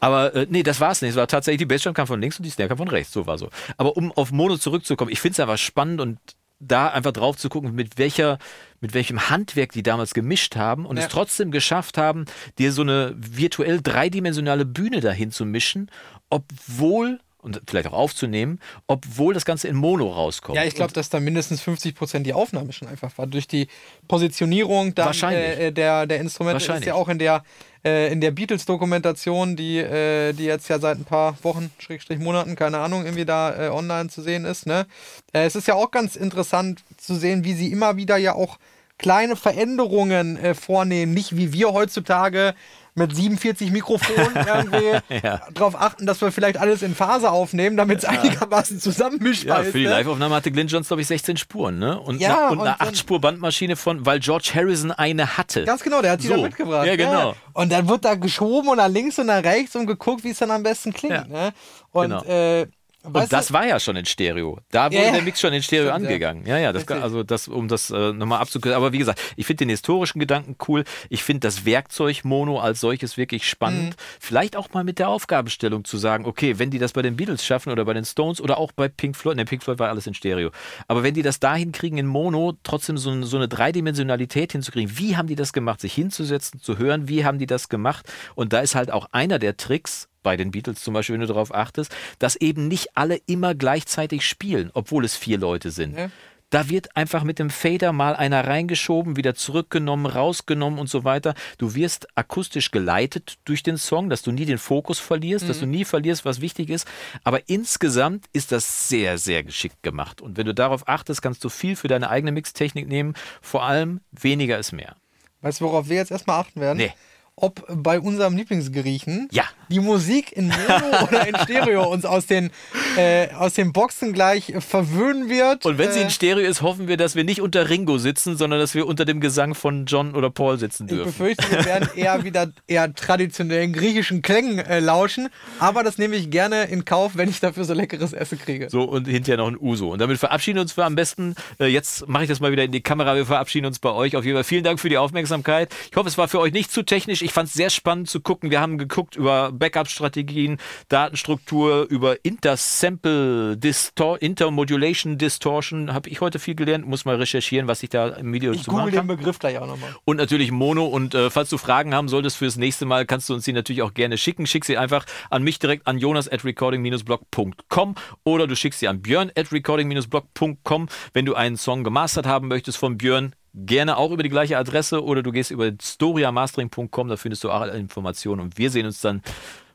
A: Aber äh, nee, das war es nicht. Es war tatsächlich, die Bassdrum kam von links und die Snare kam von rechts. So war so. Aber um auf Mono zurückzukommen, ich finde es einfach spannend und da einfach drauf zu gucken, mit welcher, mit welchem Handwerk die damals gemischt haben und ja. es trotzdem geschafft haben, dir so eine virtuell dreidimensionale Bühne dahin zu mischen, obwohl und vielleicht auch aufzunehmen, obwohl das Ganze in Mono rauskommt.
C: Ja, ich glaube, dass da mindestens 50 Prozent die Aufnahme schon einfach war. Durch die Positionierung dann, äh, der, der Instrumente ist ja auch in der, äh, in der Beatles-Dokumentation, die, äh, die jetzt ja seit ein paar Wochen, Schrägstrich Monaten, keine Ahnung, irgendwie da äh, online zu sehen ist. Ne? Äh, es ist ja auch ganz interessant zu sehen, wie sie immer wieder ja auch kleine Veränderungen äh, vornehmen. Nicht wie wir heutzutage mit 47 Mikrofonen irgendwie ja. darauf achten, dass wir vielleicht alles in Phase aufnehmen, damit es ja. einigermaßen zusammenmischbar
A: ja, ist. Für die ne? Live-Aufnahme hatte Glyn Johns, glaube ich, 16 Spuren, ne? Und, ja, und, und eine 8-Spur-Bandmaschine von, weil George Harrison eine hatte.
C: Ganz genau, der hat sie so. da mitgebracht.
A: Ja, genau.
C: Und dann wird da geschoben und nach links und nach rechts und geguckt, wie es dann am besten klingt. Ne? Und genau. äh,
A: und das war ja schon in Stereo. Da wurde ja, der Mix schon in Stereo Stimmt, angegangen. Ja, ja, das kann, also das, um das äh, nochmal abzukürzen. Aber wie gesagt, ich finde den historischen Gedanken cool. Ich finde das Werkzeug Mono als solches wirklich spannend. Mhm. Vielleicht auch mal mit der Aufgabenstellung zu sagen, okay, wenn die das bei den Beatles schaffen oder bei den Stones oder auch bei Pink Floyd, ne, Pink Floyd war alles in Stereo. Aber wenn die das da hinkriegen in Mono, trotzdem so, so eine Dreidimensionalität hinzukriegen, wie haben die das gemacht? Sich hinzusetzen, zu hören, wie haben die das gemacht? Und da ist halt auch einer der Tricks, bei den Beatles zum Beispiel, wenn du darauf achtest, dass eben nicht alle immer gleichzeitig spielen, obwohl es vier Leute sind. Ja. Da wird einfach mit dem Fader mal einer reingeschoben, wieder zurückgenommen, rausgenommen und so weiter. Du wirst akustisch geleitet durch den Song, dass du nie den Fokus verlierst, mhm. dass du nie verlierst, was wichtig ist. Aber insgesamt ist das sehr, sehr geschickt gemacht. Und wenn du darauf achtest, kannst du viel für deine eigene Mixtechnik nehmen. Vor allem weniger ist mehr.
C: Weißt du, worauf wir jetzt erstmal achten werden?
A: Nee
C: ob bei unserem Lieblingsgeriechen
A: ja.
C: die Musik in Mono oder in Stereo uns aus den, äh, aus den Boxen gleich verwöhnen wird.
A: Und wenn äh, sie in Stereo ist, hoffen wir, dass wir nicht unter Ringo sitzen, sondern dass wir unter dem Gesang von John oder Paul sitzen dürfen.
C: Ich befürchte, wir werden eher wieder eher traditionellen griechischen Klängen äh, lauschen, aber das nehme ich gerne in Kauf, wenn ich dafür so leckeres Essen kriege.
A: So, und hinterher noch ein Uso. Und damit verabschieden wir uns für am besten, äh, jetzt mache ich das mal wieder in die Kamera, wir verabschieden uns bei euch. Auf jeden Fall vielen Dank für die Aufmerksamkeit. Ich hoffe, es war für euch nicht zu technisch ich fand es sehr spannend zu gucken. Wir haben geguckt über Backup-Strategien, Datenstruktur, über Intersample, Distor Intermodulation, Distortion. Habe ich heute viel gelernt. Muss mal recherchieren, was ich da im Video
C: ich
A: zu machen
C: kann. den Begriff gleich auch nochmal.
A: Und natürlich Mono. Und äh, falls du Fragen haben solltest fürs nächste Mal, kannst du uns die natürlich auch gerne schicken. Schick sie einfach an mich direkt an jonas at recording-blog.com oder du schickst sie an björn at recording-blog.com. Wenn du einen Song gemastert haben möchtest von Björn, gerne auch über die gleiche Adresse oder du gehst über storiamastering.com, da findest du auch alle Informationen und wir sehen uns dann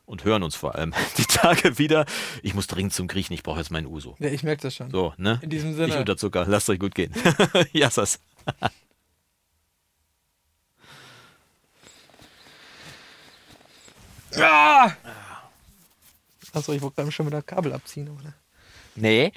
A: und hören uns vor allem die Tage wieder. Ich muss dringend zum Griechen, ich brauche jetzt meinen Uso.
C: Ja, ich merke das schon.
A: So, ne?
C: In diesem Sinne.
A: Ich unter Zucker, lasst euch gut gehen. Yassas.
C: ah! Achso, ich wollte gerade schon wieder Kabel abziehen, oder?
A: Nee.